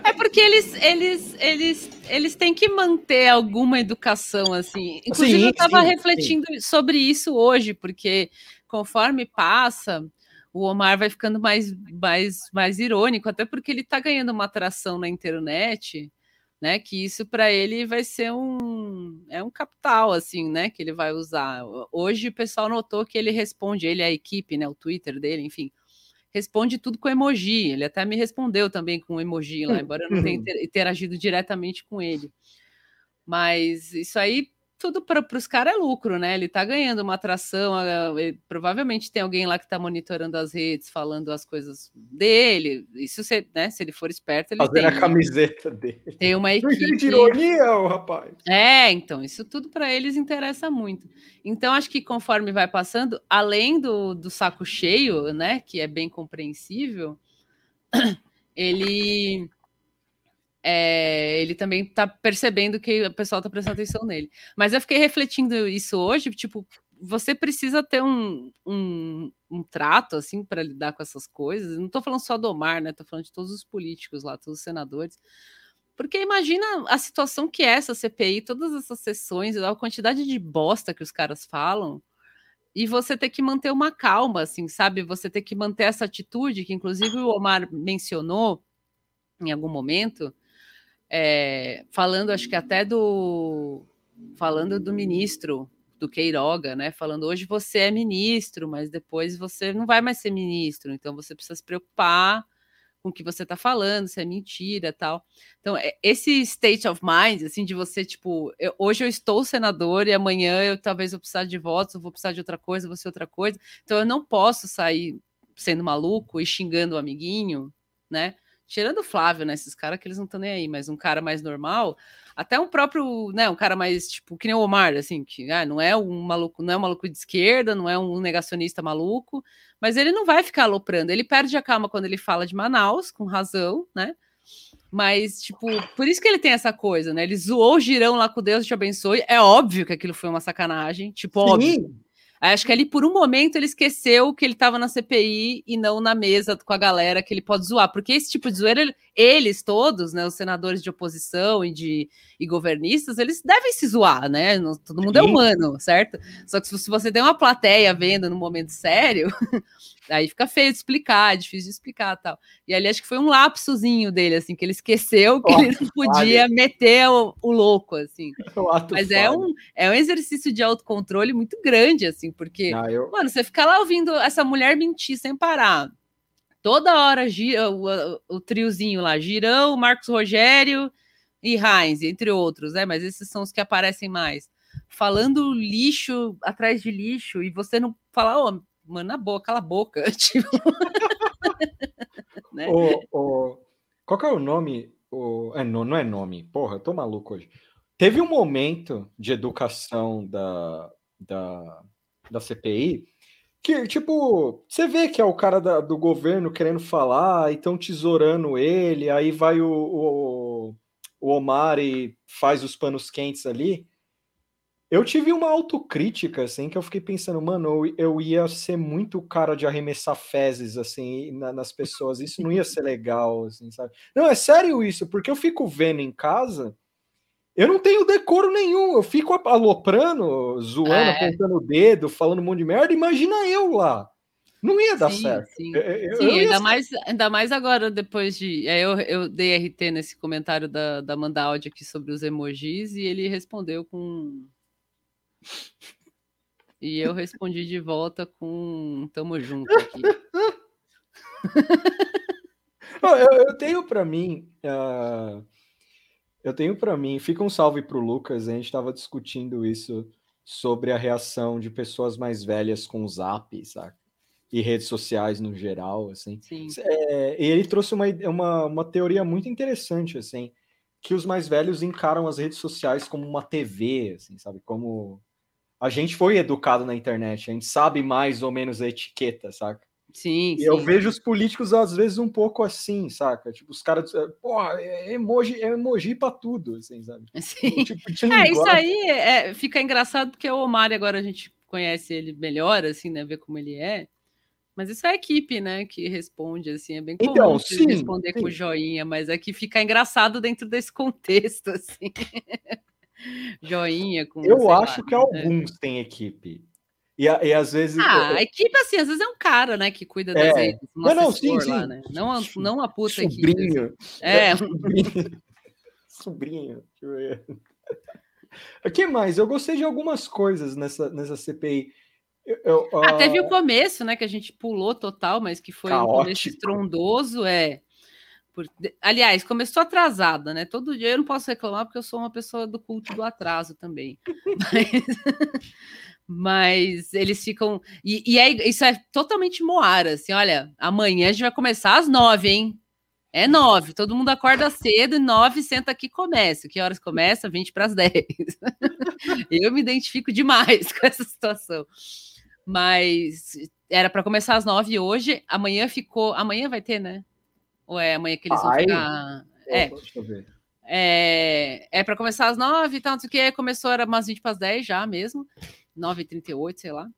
É porque eles, eles, eles, eles têm que manter alguma educação, assim. Inclusive, sim, eu estava refletindo sim. sobre isso hoje, porque conforme passa, o Omar vai ficando mais, mais, mais irônico, até porque ele está ganhando uma atração na internet, né? Que isso para ele vai ser um é um capital, assim, né? Que ele vai usar. Hoje o pessoal notou que ele responde, ele a equipe, né? O Twitter dele, enfim, responde tudo com emoji. Ele até me respondeu também com emoji lá, embora eu não tenha interagido diretamente com ele. Mas isso aí tudo para os caras é lucro, né? Ele está ganhando uma atração, provavelmente tem alguém lá que está monitorando as redes, falando as coisas dele. Isso, se, né, se ele for esperto, ele Fazendo tem, a camiseta dele. Tem uma equipe. de ironia, o rapaz. É, então, isso tudo para eles interessa muito. Então, acho que conforme vai passando, além do, do saco cheio, né, que é bem compreensível, ele é, ele também está percebendo que o pessoal está prestando atenção nele. Mas eu fiquei refletindo isso hoje, tipo, você precisa ter um, um, um trato assim para lidar com essas coisas. Não estou falando só do Omar, né? Estou falando de todos os políticos lá, todos os senadores. Porque imagina a situação que é essa CPI, todas essas sessões, a quantidade de bosta que os caras falam. e você ter que manter uma calma, assim, sabe? Você ter que manter essa atitude que, inclusive, o Omar mencionou em algum momento, é, falando, acho que até do falando do ministro do Queiroga, né? Falando hoje você é ministro, mas depois você não vai mais ser ministro, então você precisa se preocupar com o que você está falando, se é mentira, tal. Então, é, esse state of mind, assim, de você, tipo, eu, hoje eu estou senador e amanhã eu talvez vou precisar de votos, eu vou precisar de outra coisa, vou ser outra coisa. Então, eu não posso sair sendo maluco e xingando o amiguinho, né? Tirando o Flávio, né? Esses caras que eles não estão nem aí, mas um cara mais normal, até um próprio, né? Um cara mais, tipo, que nem o Omar, assim, que ah, não é um maluco, não é um maluco de esquerda, não é um negacionista maluco, mas ele não vai ficar aloprando. Ele perde a calma quando ele fala de Manaus, com razão, né? Mas, tipo, por isso que ele tem essa coisa, né? Ele zoou o girão lá com Deus te abençoe. É óbvio que aquilo foi uma sacanagem, tipo, Sim. óbvio. Acho que ali, por um momento, ele esqueceu que ele estava na CPI e não na mesa com a galera que ele pode zoar. Porque esse tipo de zoeira, eles todos, né, os senadores de oposição e de e governistas, eles devem se zoar, né? Todo mundo é Sim. é humano, certo? Só que se você tem uma plateia vendo no momento sério, aí fica feio de explicar, é difícil de explicar tal. E ali acho que foi um lapsozinho dele, assim, que ele esqueceu que oh, ele não podia vale. meter o, o, louco, assim. Mas é um, é um exercício de autocontrole muito grande, assim, porque, não, eu... mano, você ficar lá ouvindo essa mulher mentir sem parar. Toda hora gira o, o, triozinho lá, Girão, Marcos Rogério e Heinz, entre outros, né? Mas esses são os que aparecem mais. Falando lixo atrás de lixo, e você não falar, ô, oh, mano, na boca, cala a boca. Tipo... né? o, o, qual que é o nome? O, é, não, não é nome, porra, eu tô maluco hoje. Teve um momento de educação da, da, da CPI que, tipo, você vê que é o cara da, do governo querendo falar e estão tesourando ele, aí vai o, o o Omar e faz os panos quentes ali, eu tive uma autocrítica, assim, que eu fiquei pensando, mano, eu, eu ia ser muito cara de arremessar fezes, assim, na, nas pessoas, isso não ia ser legal, assim, sabe? Não, é sério isso, porque eu fico vendo em casa, eu não tenho decoro nenhum, eu fico aloprando, zoando, é. apontando o dedo, falando um monte de merda, imagina eu lá. Não ia dar sim, certo. Sim, eu, sim eu ainda, mais, ainda mais agora, depois de. É, eu, eu dei RT nesse comentário da, da Mandaud aqui sobre os emojis e ele respondeu com. E eu respondi de volta com tamo junto aqui. eu, eu, tenho para mim. Uh, eu tenho para mim. Fica um salve pro Lucas. A gente estava discutindo isso sobre a reação de pessoas mais velhas com o Zap, saca? e redes sociais no geral, assim. É, ele trouxe uma, uma, uma teoria muito interessante, assim, que os mais velhos encaram as redes sociais como uma TV, assim, sabe? Como a gente foi educado na internet, a gente sabe mais ou menos a etiqueta, saca? Sim, e sim. eu vejo os políticos às vezes um pouco assim, saca? Tipo, os caras, porra, é emoji, é emoji pra tudo, assim, sabe? Sim. Tipo, é, isso aí é, fica engraçado porque o Omar agora a gente conhece ele melhor, assim, né? Ver como ele é. Mas isso é a equipe, né, que responde, assim, é bem comum então, sim, responder sim. com joinha, mas aqui é fica engraçado dentro desse contexto, assim. Joinha com. Eu acho lá, que né? alguns têm equipe. E, e às vezes. Ah, a equipe, assim, às vezes é um cara, né, que cuida das é. redes. Um não, não, sim, sim. Lá, né? Não, a, não a puta sobrinho. equipe. Assim. É. Sobrinho. sobrinho. O que mais? Eu gostei de algumas coisas nessa, nessa CPI. Eu, uh... ah, teve o começo, né, que a gente pulou total, mas que foi Caótico. um começo estrondoso, é. Por... Aliás, começou atrasada, né? Todo dia eu não posso reclamar porque eu sou uma pessoa do culto do atraso também. Mas, mas eles ficam. E, e é, isso é totalmente moara, assim, olha, amanhã a gente vai começar às nove, hein? É nove, todo mundo acorda cedo, nove, senta aqui começa. Que horas começa? Vinte para as dez. eu me identifico demais com essa situação. Mas era para começar às nove hoje. Amanhã ficou. Amanhã vai ter, né? Ou é amanhã que eles vão ficar. É. É, é para começar às nove e tal, não sei o que. Começou, era umas 20 para as 10 já mesmo. 9h38, sei lá.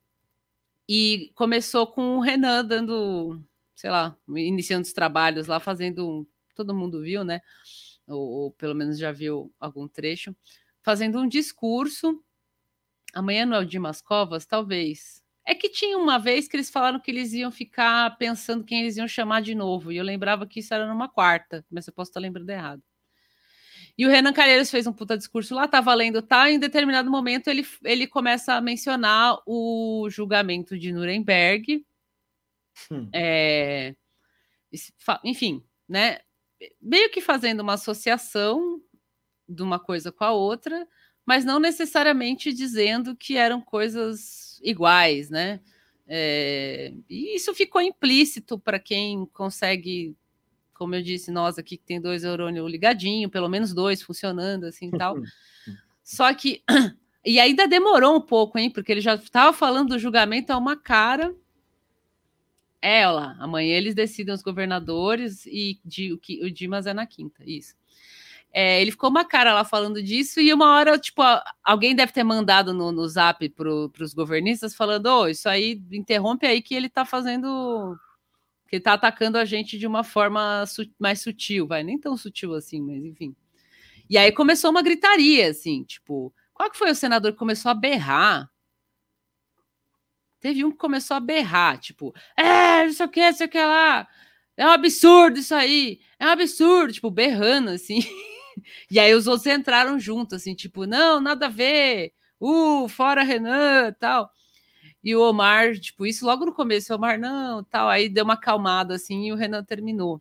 E começou com o Renan dando, sei lá, iniciando os trabalhos lá, fazendo. Todo mundo viu, né? Ou, ou pelo menos já viu algum trecho. Fazendo um discurso. Amanhã não é o Dimas Covas? Talvez. É que tinha uma vez que eles falaram que eles iam ficar pensando quem eles iam chamar de novo. E eu lembrava que isso era numa quarta, mas eu posso estar lembrando errado. E o Renan Calheiros fez um puta discurso lá, tá valendo, tá? Em determinado momento ele, ele começa a mencionar o julgamento de Nuremberg. Hum. É, enfim, né? Meio que fazendo uma associação de uma coisa com a outra, mas não necessariamente dizendo que eram coisas iguais, né? É, e isso ficou implícito para quem consegue, como eu disse, nós aqui que tem dois neurônios ligadinho, pelo menos dois funcionando assim tal. Só que e ainda demorou um pouco, hein? Porque ele já estava falando do julgamento a uma cara. É, olha lá, amanhã eles decidem os governadores e de, o, que, o Dimas é na quinta, isso. É, ele ficou uma cara lá falando disso, e uma hora, tipo, alguém deve ter mandado no, no zap para os governistas falando: oh, isso aí interrompe aí que ele está fazendo. que ele está atacando a gente de uma forma su mais sutil, vai, nem tão sutil assim, mas enfim. E aí começou uma gritaria, assim, tipo, qual que foi o senador que começou a berrar? Teve um que começou a berrar, tipo, é, não sei o que, não sei o que lá, é um absurdo isso aí, é um absurdo, tipo, berrando, assim. E aí os outros entraram junto, assim, tipo, não, nada a ver, uh, fora Renan, tal. E o Omar, tipo, isso logo no começo, o Omar, não, tal. Aí deu uma acalmada, assim, e o Renan terminou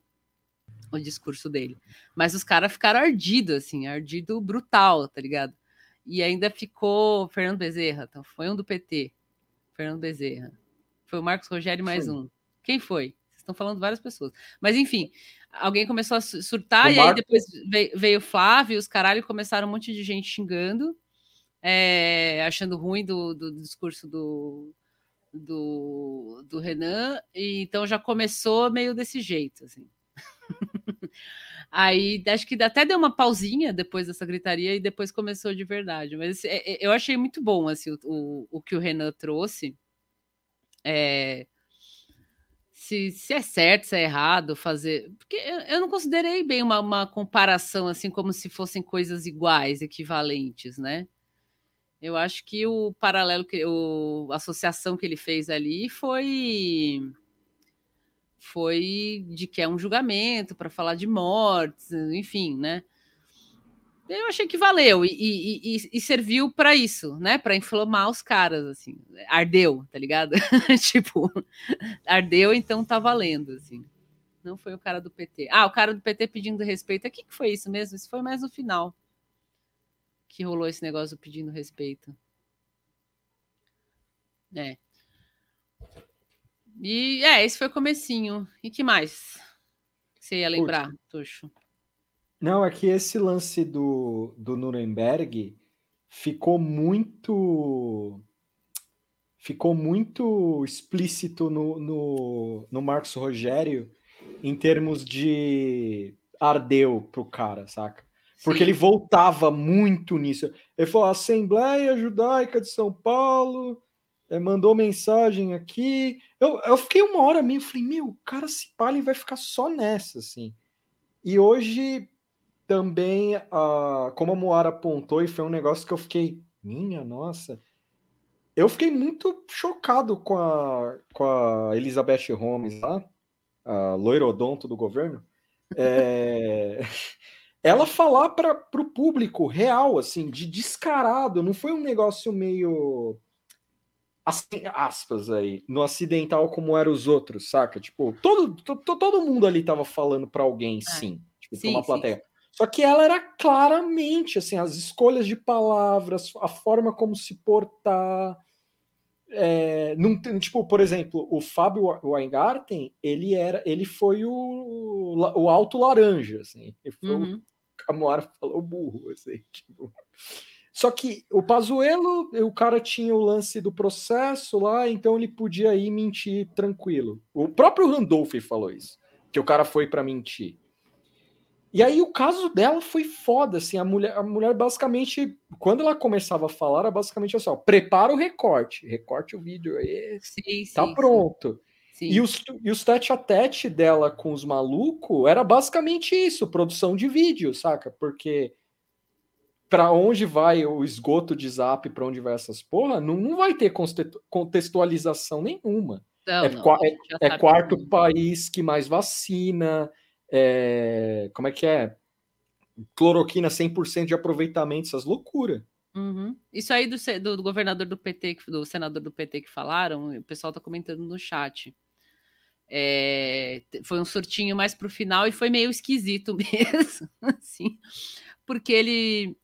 o discurso dele. Mas os caras ficaram ardidos, assim, ardido brutal, tá ligado? E ainda ficou Fernando Bezerra, então foi um do PT, Fernando Bezerra. Foi o Marcos Rogério mais um. Quem foi? Vocês estão falando várias pessoas. Mas enfim, alguém começou a surtar, o e aí depois veio, veio o Flávio, os caralho, começaram um monte de gente xingando, é, achando ruim do, do, do discurso do, do, do, Renan, e então já começou meio desse jeito, assim. Aí acho que até deu uma pausinha depois dessa gritaria e depois começou de verdade. Mas é, é, eu achei muito bom assim, o, o, o que o Renan trouxe. É, se, se é certo, se é errado fazer. Porque eu, não considerei bem uma, uma comparação assim como se fossem coisas iguais, equivalentes, né? Eu acho que o paralelo, que o, a associação que ele fez ali foi foi de que é um julgamento para falar de mortes, enfim, né? Eu achei que valeu e, e, e, e serviu para isso, né? Para inflamar os caras, assim. Ardeu, tá ligado? tipo, ardeu, então tá valendo, assim. Não foi o cara do PT. Ah, o cara do PT pedindo respeito. O que, que foi isso mesmo? Isso foi mais no final que rolou esse negócio pedindo respeito. É. E é, esse foi o comecinho. E que mais? Você ia lembrar, Tuxo? Não, é que esse lance do, do Nuremberg ficou muito ficou muito explícito no, no, no Marcos Rogério em termos de ardeu pro cara, saca? Porque Sim. ele voltava muito nisso. Ele falou: a Assembleia Judaica de São Paulo é, mandou mensagem aqui. Eu, eu fiquei uma hora meio, falei, meu, o cara se pá, ele vai ficar só nessa, assim. E hoje também, uh, como a Moara apontou, e foi um negócio que eu fiquei, minha nossa, eu fiquei muito chocado com a, com a Elizabeth Holmes lá, a loirodonto do governo, é... ela falar para o público real, assim, de descarado, não foi um negócio meio assim, aspas aí, no acidental como eram os outros, saca? Tipo, todo, todo, todo mundo ali tava falando para alguém, é. sim, tipo, sim, uma plateia. Sim. Só que ela era claramente, assim, as escolhas de palavras, a forma como se portar. É, não, tipo, por exemplo, o Fábio Weingarten, ele era, ele foi o, o alto laranja, assim. Ele foi uhum. o Camoara falou burro, assim, tipo. Só que o Pazuello, o cara tinha o lance do processo lá, então ele podia ir mentir tranquilo. O próprio Randolph falou isso, que o cara foi para mentir. E aí o caso dela foi foda, assim, a mulher, a mulher basicamente, quando ela começava a falar, era basicamente assim, ó, prepara o recorte, recorte o vídeo aí, sim, tá sim, pronto. Sim. E os, e os tete a tete dela com os malucos era basicamente isso, produção de vídeo, saca? Porque para onde vai o esgoto de zap, para onde vai essas porra, não, não vai ter contextualização nenhuma. Não, é, não, é, é quarto país que mais vacina, é, como é que é? Cloroquina 100% de aproveitamento, essas loucuras. Uhum. Isso aí do, do, do, governador do PT, do senador do PT que falaram, o pessoal tá comentando no chat. É, foi um surtinho mais pro final e foi meio esquisito mesmo, assim, porque ele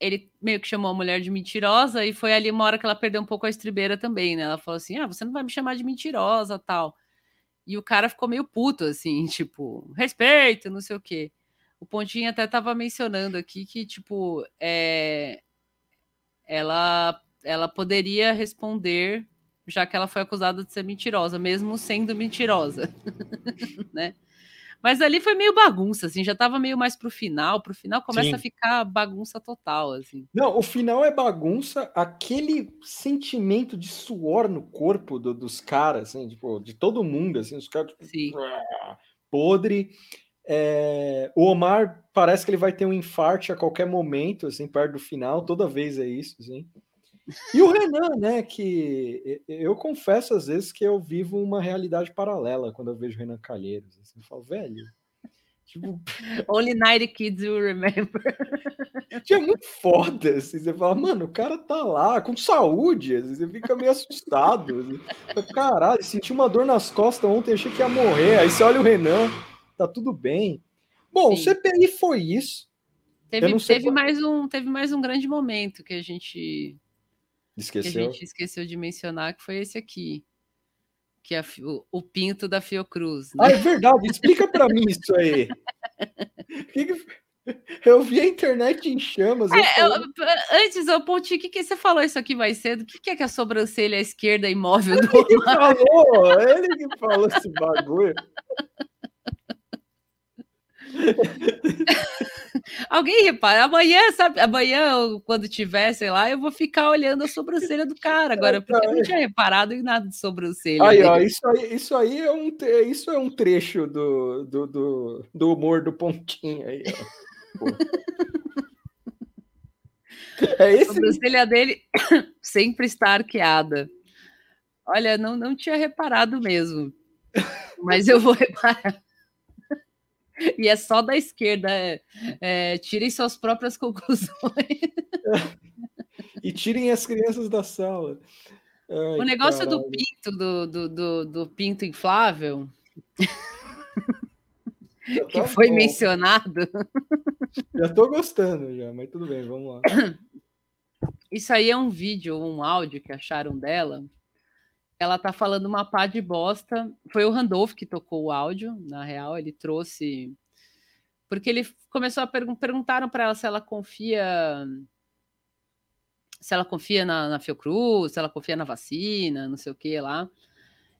ele meio que chamou a mulher de mentirosa e foi ali uma hora que ela perdeu um pouco a estribeira também, né? Ela falou assim: "Ah, você não vai me chamar de mentirosa, tal". E o cara ficou meio puto assim, tipo, respeito, não sei o quê. O Pontinho até estava mencionando aqui que tipo, é ela ela poderia responder já que ela foi acusada de ser mentirosa, mesmo sendo mentirosa, né? Mas ali foi meio bagunça, assim, já estava meio mais pro final. Pro final começa Sim. a ficar bagunça total, assim. Não, o final é bagunça, aquele sentimento de suor no corpo do, dos caras, assim, tipo, de todo mundo, assim, os caras, tipo, Sim. podre. É, o Omar parece que ele vai ter um infarte a qualquer momento, assim, perto do final, toda vez é isso, assim. E o Renan, né? Que eu confesso às vezes que eu vivo uma realidade paralela quando eu vejo o Renan Calheiros. Assim, eu falo, velho. Tipo... Only 90 kids will remember. É muito foda. Assim, você fala, mano, o cara tá lá com saúde. Assim, você fica meio assustado. Assim. Caralho, senti uma dor nas costas ontem, achei que ia morrer. Aí você olha o Renan, tá tudo bem. Bom, Sim. o CPI foi isso. Teve, teve, mais um, teve mais um grande momento que a gente Esqueceu? Que a gente esqueceu de mencionar, que foi esse aqui. Que é o, o, pinto da Fiocruz. Né? Ah, é verdade. Explica para mim isso aí. Eu vi a internet em chamas. É, eu, antes, eu Ponti, o que, que você falou isso aqui mais cedo? O que, que é que a sobrancelha esquerda imóvel do Ele que falou, ele que falou esse bagulho. Alguém repara, amanhã, sabe, amanhã, quando tiver, sei lá, eu vou ficar olhando a sobrancelha do cara agora, porque eu não tinha reparado em nada de sobrancelha. Aí, ó, isso aí, isso aí é um, isso é um trecho do, do, do, do humor do pontinho aí. É esse... A sobrancelha dele sempre está arqueada. Olha, não, não tinha reparado mesmo. Mas eu vou reparar. E é só da esquerda. É, é, tirem suas próprias conclusões. e tirem as crianças da sala. Ai, o negócio caralho. do pinto, do, do, do, do pinto inflável, que foi bom. mencionado. Já tô gostando, já, mas tudo bem, vamos lá. Isso aí é um vídeo, um áudio que acharam dela ela tá falando uma pá de bosta. Foi o Randolph que tocou o áudio, na real, ele trouxe. Porque ele começou a pergun perguntaram para ela se ela confia. Se ela confia na, na Fiocruz, se ela confia na vacina, não sei o que lá.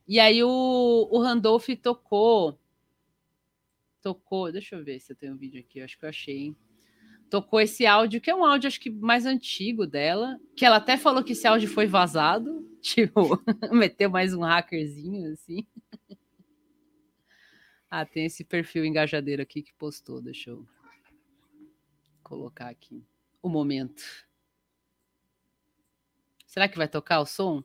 E aí o, o Randolph tocou. Tocou. Deixa eu ver se eu tenho um vídeo aqui, acho que eu achei, hein? tocou esse áudio, que é um áudio, acho que mais antigo dela, que ela até falou que esse áudio foi vazado, tipo, meteu mais um hackerzinho, assim. ah, tem esse perfil engajadeiro aqui que postou, deixa eu colocar aqui. O momento. Será que vai tocar o som?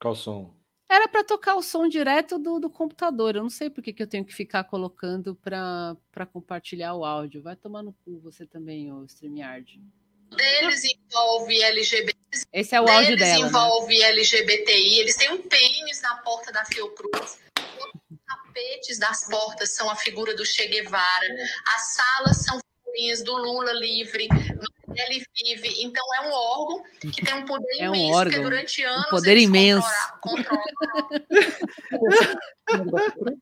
Qual som? Era para tocar o som direto do, do computador. Eu não sei por que, que eu tenho que ficar colocando para compartilhar o áudio. Vai tomar no cu você também, o StreamYard. Deles envolve LGBT. Esse é o áudio dela. Deles né? envolve né? LGBTI. Eles têm um pênis na porta da Fiocruz. Os tapetes das portas são a figura do Che Guevara. As salas são figurinhas do Lula livre ele vive. Então é um órgão que tem um poder é um imenso, órgão, durante anos um poder imenso. Controla,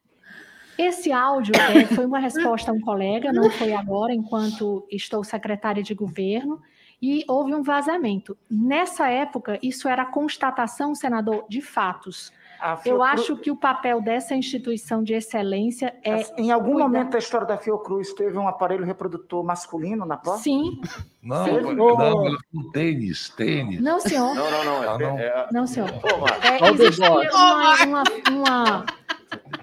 Esse áudio é, foi uma resposta a um colega, não foi agora, enquanto estou secretária de governo, e houve um vazamento. Nessa época, isso era constatação, senador, de fatos. Fiocruz... Eu acho que o papel dessa instituição de excelência é. Em algum cuidar... momento da história da Fiocruz teve um aparelho reprodutor masculino na prova? Sim. Não, Sim. não, um tênis, tênis. Não, senhor. Não, não, não. É, não. É, não, senhor. É, existia uma, uma, uma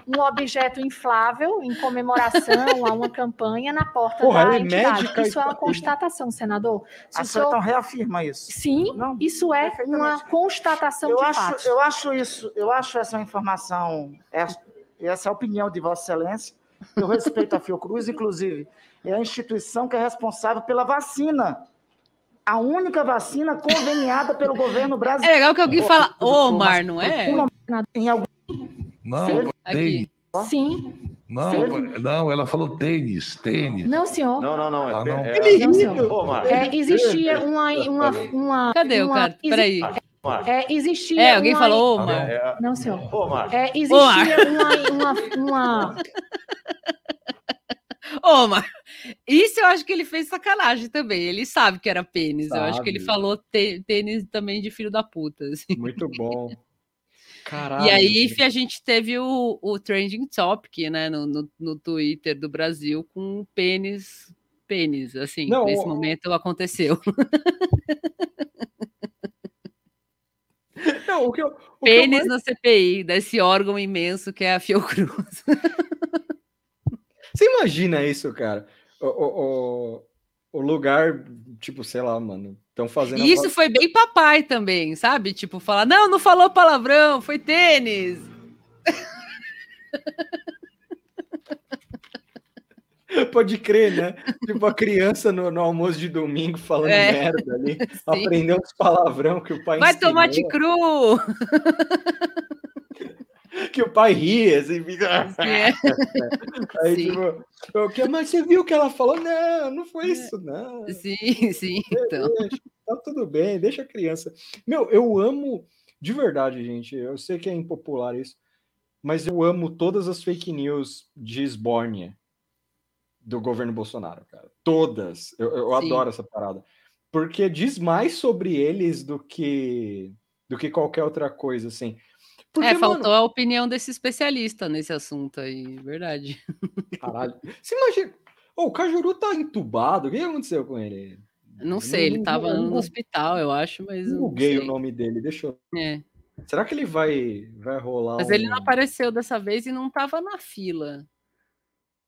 um objeto inflável em comemoração a uma campanha na porta Porra, da é entidade. médica Isso é uma constatação, senador. Se A senhora senhor- então reafirma isso. Sim, isso é uma constatação Eu de acho, fato. eu acho isso, eu acho essa informação, essa, essa é a opinião de Vossa Excelência. Eu respeito a Fiocruz, inclusive, é a instituição que é responsável pela vacina. A única vacina conveniada pelo governo É brasileiro. legal que alguém fala Omar, não é? Em algum... Não, Aqui. tênis. Sim. Não, não, ela falou tênis, tênis. Não, senhor. Não, não, não. É, Ah, não. é- Não, senhor. Ô, Marcos. É, existia uma, uma, uma. Cadê o uma- cara? Peraí. É, existia É, alguém uma- falou Omar. É, Não, senhor. Ô, Marcos. É, existia Omar. uma, uma, uma. Omar, isso eu acho que ele fez sacanagem também. Ele sabe que era pênis. Eu acho que ele Sabe. falou tê- tênis também de filho da puta. assim. Muito bom. Caralho. E aí a gente teve o, o trending topic, né, no, no, no Twitter do Brasil com pênis, pênis, assim, Não, nesse o- momento aconteceu. Não, o que eu, o que eu Pênis mais- na CPI, desse órgão imenso que é a Fiocruz. Você imagina isso, cara? O, o, o lugar, tipo, sei lá, mano. Estão fazendo. a E isso va- foi bem papai também, sabe? Tipo, falar, não, não falou palavrão, foi tênis. Pode crer, né? Tipo, a criança no, no almoço de domingo falando É. merda ali, aprendeu uns palavrão que o pai Vai ensinou, tomate cru! que o pai ri, assim, fica... É. Aí, Sim. tipo, o que, mas você viu que ela falou? Não, não foi isso, não. Sim, sim, então. Tá tudo bem, deixa a criança. Meu, eu amo, de verdade, gente, eu sei que é impopular isso, mas eu amo todas as fake news de esbórnia do governo Bolsonaro, cara. Todas. Eu, eu adoro essa parada. Porque diz mais sobre eles do que do que qualquer outra coisa, assim. Porque, é, mano, faltou a opinião desse especialista nesse assunto aí, verdade. Caralho. Você imagina. Ô, o Cajuru tá entubado. O que aconteceu com ele? Não sei, ele tava eu no não- hospital, eu acho, mas. não não Googlei sei. o nome dele. Deixa eu. É. Será que ele vai, vai rolar Mas um... ele não apareceu dessa vez e não tava na fila.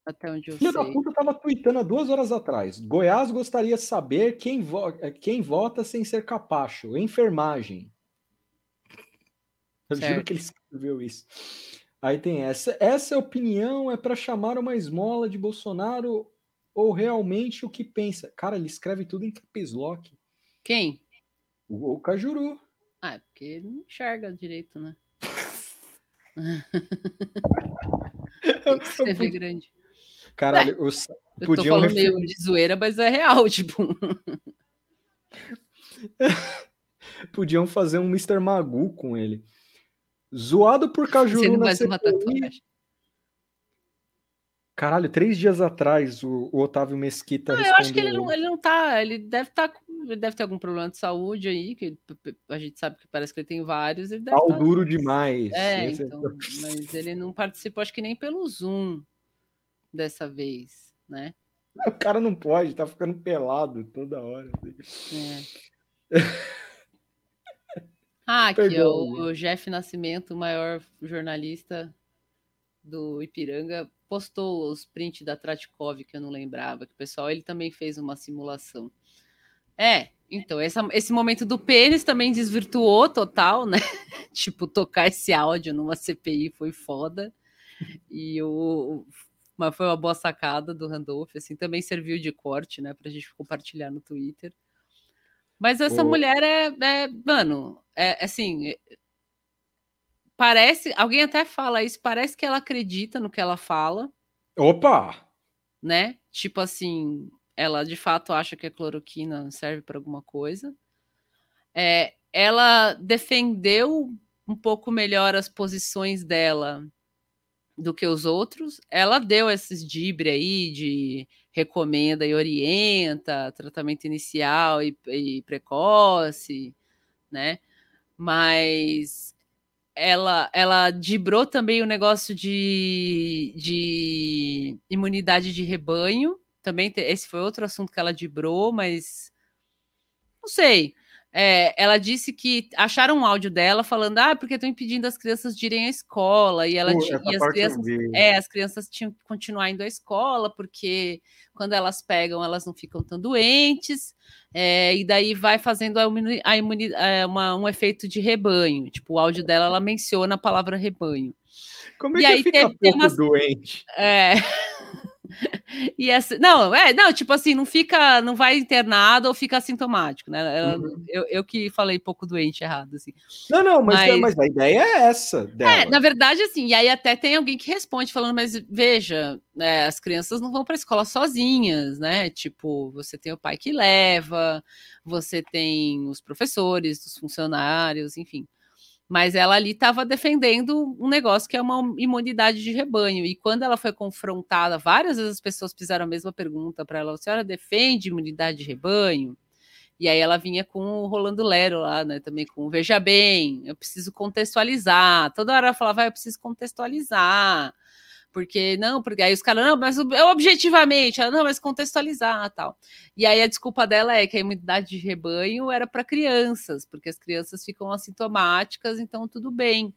Até onde eu Filho da sei. puta tava tweetando há duas horas atrás. Goiás gostaria de saber quem, vo- quem vota sem ser capacho. Enfermagem. Eu juro Certo. que ele escreveu isso. Aí tem essa. Essa opinião é para chamar uma esmola de Bolsonaro ou realmente o que pensa? Cara, ele escreve tudo em caps lock. Quem? O, o Cajuru. Ah, é porque ele não enxerga direito, né? Escrever grande. Caralho, os, Eu tô falando refer- meio de zoeira, mas é real, tipo. podiam fazer um Mr. Magu com ele. Zoado por Cajuru Você não faz uma tatuagem. Caralho, três dias atrás o, o Otávio Mesquita Não, eu acho que ele respondeu não, ele não tá. Ele deve tá, com- ele deve ter algum problema de saúde aí, que a gente sabe que parece que ele tem vários. Ele deve pau tá- duro demais. É, Esse então, mas ele não participou, acho que nem pelo Zoom dessa vez, né? O cara não pode, tá ficando pelado toda hora. É. Ah, aqui, ó, o, o Jeff Nascimento, o maior jornalista do Ipiranga, postou os prints da Tratkov, que eu não lembrava, que o pessoal, ele também fez uma simulação. É, então, essa- esse momento do pênis também desvirtuou total, né? tipo, tocar esse áudio numa CPI foi foda. E o, mas foi uma boa sacada do Randolph, assim, também serviu de corte, né, pra gente compartilhar no Twitter. Mas essa mulher é, é, mano, é assim, é- parece, alguém até fala isso, parece que ela acredita no que ela fala, Opa! né? Tipo assim, ela de fato acha que a cloroquina serve para alguma coisa. É, ela defendeu um pouco melhor as posições dela do que os outros. Ela deu esses dibre aí de recomenda e orienta, tratamento inicial e, e precoce, né? Mas ela, ela dibrou também o negócio de, de imunidade de rebanho. Também te- esse foi outro assunto que ela dibrou, mas não sei. É, ela disse que acharam um áudio dela falando, ah, porque estão impedindo as crianças de irem à escola. E, ela Pô, tinha, e as crianças, é, as crianças tinham que continuar indo à escola, porque quando elas pegam, elas não ficam tão doentes, é, e daí vai fazendo a imuni- a imuni- é, uma- um efeito de rebanho. Tipo, o áudio dela, ela menciona a palavra rebanho. Como é E que aí fica teve- pouco umas- doente? É. E essa, não, é, não, tipo assim, não fica, não vai internado ou fica assintomático, né? Uhum. eu, eu que falei pouco doente errado, assim. Não, não, mas, Mas- mas a ideia é essa dela. É, na verdade, assim, e aí até tem alguém que responde falando, mas veja, né, as crianças não vão para a escola sozinhas, né? Tipo, você tem o pai que leva, você tem os professores, os funcionários, enfim. Mas ela ali estava defendendo um negócio que é uma imunidade de rebanho. E quando ela foi confrontada, várias vezes as pessoas fizeram a mesma pergunta para ela: a senhora defende imunidade de rebanho? E aí ela vinha com o Rolando Lero lá, né? Também com Veja Bem, eu preciso contextualizar. Toda hora ela falava, "Ah, eu preciso contextualizar. Porque, não, porque aí os caras, não, mas eu objetivamente, ela, não, mas contextualizar tal. E aí a desculpa dela é que a imunidade de rebanho era para crianças, porque as crianças ficam assintomáticas, então tudo bem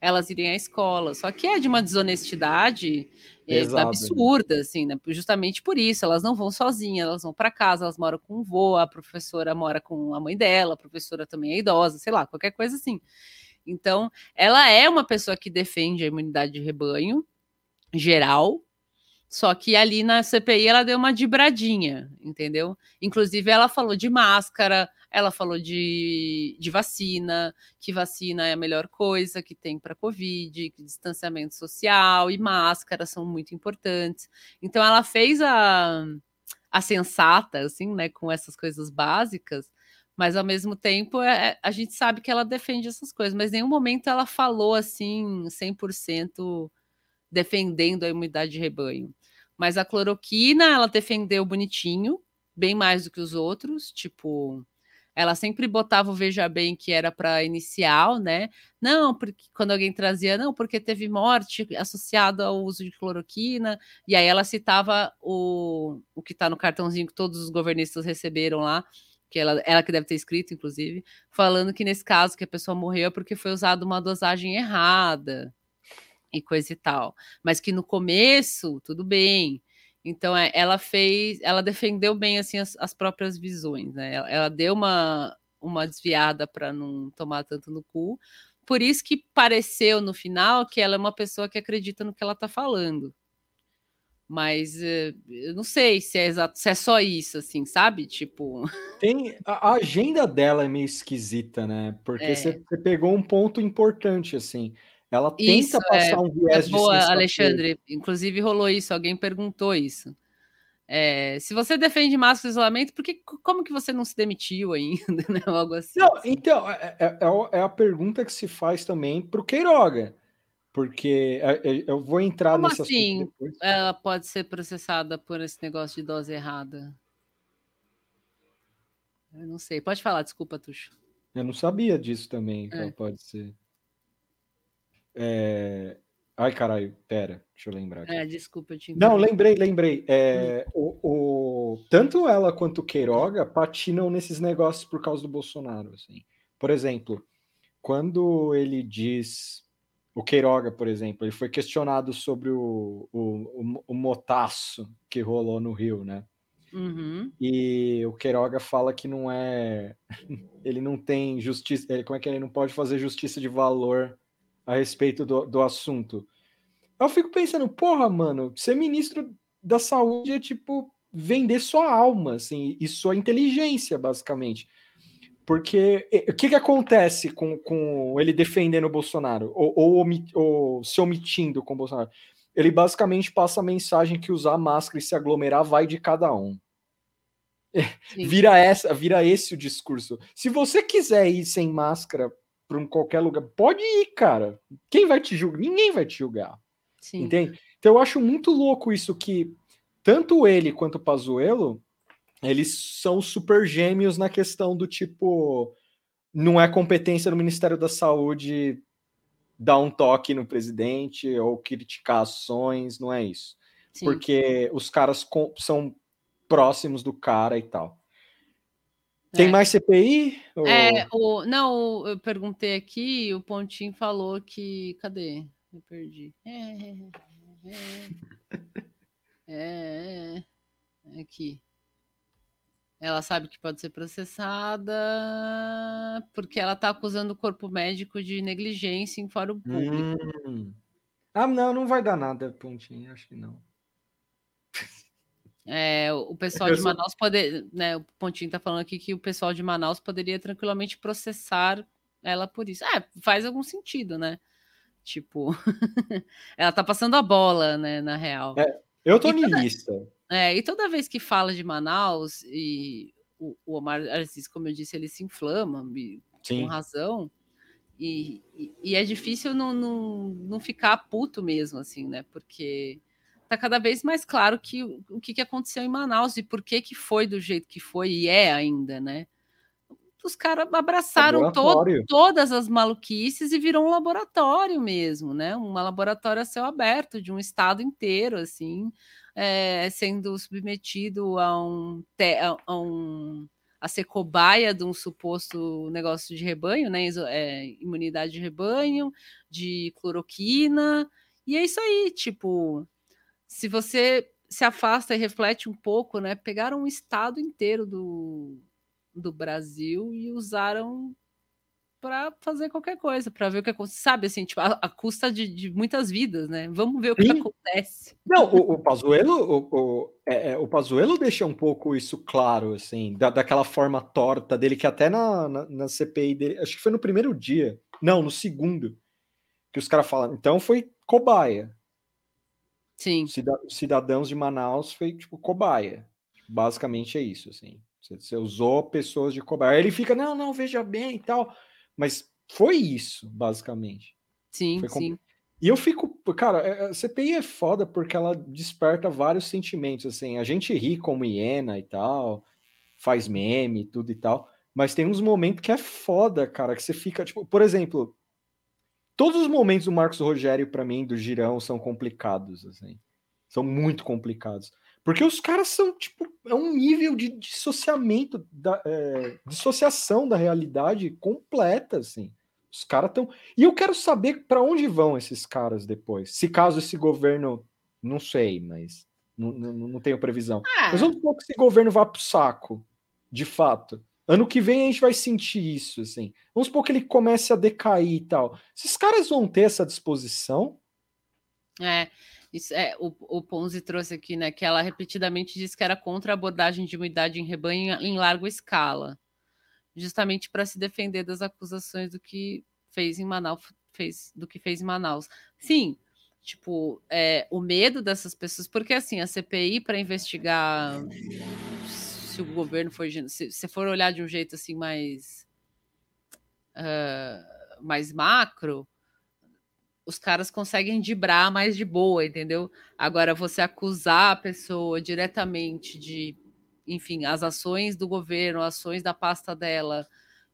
elas irem à escola. Só que é de uma desonestidade é, absurda, assim, né? Justamente por isso, elas não vão sozinhas, elas vão para casa, elas moram com o vô, a professora mora com a mãe dela, a professora também é idosa, sei lá, qualquer coisa assim. Então, ela é uma pessoa que defende a imunidade de rebanho geral, só que ali na CPI ela deu uma dibradinha, entendeu? Inclusive, ela falou de máscara, ela falou de, de vacina, que vacina é a melhor coisa que tem para Covid, que distanciamento social e máscara são muito importantes. Então, ela fez a, a sensata, assim, né, com essas coisas básicas, mas ao mesmo tempo é, a gente sabe que ela defende essas coisas, mas em nenhum momento ela falou assim 100% defendendo a imunidade de rebanho. Mas a cloroquina, ela defendeu bonitinho, bem mais do que os outros, tipo, ela sempre botava o veja bem que era para inicial, né? Não, porque quando alguém trazia, não, porque teve morte associada ao uso de cloroquina, e aí ela citava o, o que está no cartãozinho que todos os governistas receberam lá, que ela, ela que deve ter escrito, inclusive, falando que nesse caso que a pessoa morreu é porque foi usada uma dosagem errada e coisa e tal. Mas que no começo, tudo bem. Então, é, ela fez, ela defendeu bem assim as, as próprias visões, né? Ela, ela deu uma, uma desviada para não tomar tanto no cu. Por isso que pareceu no final que ela é uma pessoa que acredita no que ela está falando. Mas eh, eu não sei se é exato, se é só isso, assim, sabe? Tipo. Tem a, a agenda dela é meio esquisita, né? Porque É. você você pegou um ponto importante, assim. Ela tenta Isso, passar é, um é viés de boa, sexta-feira. Alexandre. Inclusive rolou isso, alguém perguntou isso. É, se você defende máscara e isolamento, por que, como que você não se demitiu ainda, né? Algo assim. Não, então, é, é- é é a pergunta que se faz também para o Queiroga. Porque é, é, eu vou entrar Como nesse assunto assim depois. ela pode ser processada por esse negócio de dose errada? Eu não sei. Pode falar, desculpa, Tuxo. Eu não sabia disso também, É. ela pode ser. É, Ai, caralho, pera, deixa eu lembrar aqui. É, desculpa, eu te Não, lembrei, lembrei. É, o, o- tanto ela quanto o Queiroga patinam nesses negócios por causa do Bolsonaro. Assim. Por exemplo, quando ele diz. O Queiroga, por exemplo, ele foi questionado sobre o, o, o, o motaço que rolou no Rio, né? Uhum. E o Queiroga fala que não é. Ele não tem justiça. Ele, como é que ele não pode fazer justiça de valor a respeito do, do assunto? Eu fico pensando, porra, mano, ser ministro da saúde é tipo vender sua alma, assim, e sua inteligência, basicamente. Porque o que, que acontece com, com ele defendendo o Bolsonaro, ou, ou, ou se omitindo com o Bolsonaro? Ele basicamente passa a mensagem que usar máscara e se aglomerar vai de cada um. Vira essa, vira esse o discurso. Se você quiser ir sem máscara para um qualquer lugar, pode ir, cara. Quem vai te julgar? Ninguém vai te julgar. Sim. Entende? Então eu acho muito louco isso que tanto ele quanto o Pazuello, eles são super gêmeos na questão do tipo não é competência do Ministério da Saúde dar um toque no presidente ou criticar ações, não é isso. Sim. Porque os caras são próximos do cara e tal. Tem É. mais CPI? Ou- É, o, não, eu perguntei aqui, o Pontinho falou que. Cadê? Eu perdi. É, é, é, é, aqui. Ela sabe que pode ser processada porque ela está acusando o corpo médico de negligência em fórum público. Hum. Ah, não, não vai dar nada, Pontinho, acho que não. É, o pessoal de Manaus pode, né, o Pontinho tá falando aqui que o pessoal de Manaus poderia tranquilamente processar ela por isso. É, faz algum sentido, né? Tipo, ela tá passando a bola, né, na real. É, eu tô niilista. É, e toda vez que fala de Manaus, e o, o Omar Aziz, como eu disse, ele se inflama, e com razão, e, e, e é difícil não, não, não ficar puto mesmo, assim, né? Porque tá cada vez mais claro que o, que, que aconteceu em Manaus e por que, que foi do jeito que foi, e é ainda, né? Os caras abraçaram to- todas as maluquices e virou um laboratório mesmo, né? Um laboratório a céu aberto de um estado inteiro, assim, é, sendo submetido a um, a, um a ser cobaia de um suposto negócio de rebanho, né? é, imunidade de rebanho, de cloroquina, e é isso aí, tipo, se você se afasta e reflete um pouco, né? Pegaram um estado inteiro do, do Brasil e usaram para fazer qualquer coisa, para ver o que acontece, sabe, assim, tipo, a, a custa de, de muitas vidas, né? Vamos ver o que Sim. acontece. Não, o, o Pazuello, o, o, é, é, o Pazuello deixa um pouco isso claro, assim, da, daquela forma torta dele, que até na, na, na CPI dele, acho que foi no primeiro dia, não, no segundo, que os caras falam, então foi cobaia. Sim. Cida- cidadãos de Manaus foi, tipo, cobaia. Basicamente é isso, assim. Você, você usou pessoas de cobaia. Aí ele fica, não, não, veja bem e tal. Mas foi isso, basicamente. Sim, Foi sim. E eu fico, cara, é- a CPI é foda porque ela desperta vários sentimentos, assim, a gente ri como hiena e tal, faz meme, tudo e tal, mas tem uns momentos que é foda, cara, que você fica, tipo, por exemplo, todos os momentos do Marcos Rogério, pra mim, do Girão, são complicados, assim, são muito complicados, porque os caras são, tipo, é um nível de dissociamento, da, é, dissociação da realidade completa, assim. Os caras estão. E eu quero saber para onde vão esses caras depois. Se caso esse governo. Não sei, mas. Não, não, não tenho previsão. Ah. Mas vamos supor que esse governo vá pro saco, de fato. Ano que vem a gente vai sentir isso, assim. Vamos supor que ele comece a decair e tal. Esses caras vão ter essa disposição? É, isso é o, o Ponzi trouxe aqui, né? Que ela repetidamente disse que era contra a abordagem de imunidade em rebanho em larga escala, justamente para se defender das acusações do que fez em Manaus, fez do que fez em Manaus. Sim, tipo, é, o medo dessas pessoas, porque assim, a CPI para investigar se o governo foi, se você for olhar de um jeito assim mais ah, mais macro, os caras conseguem dibrar mais de boa, entendeu? Agora, você acusar a pessoa diretamente de, enfim, as ações do governo, ações da pasta dela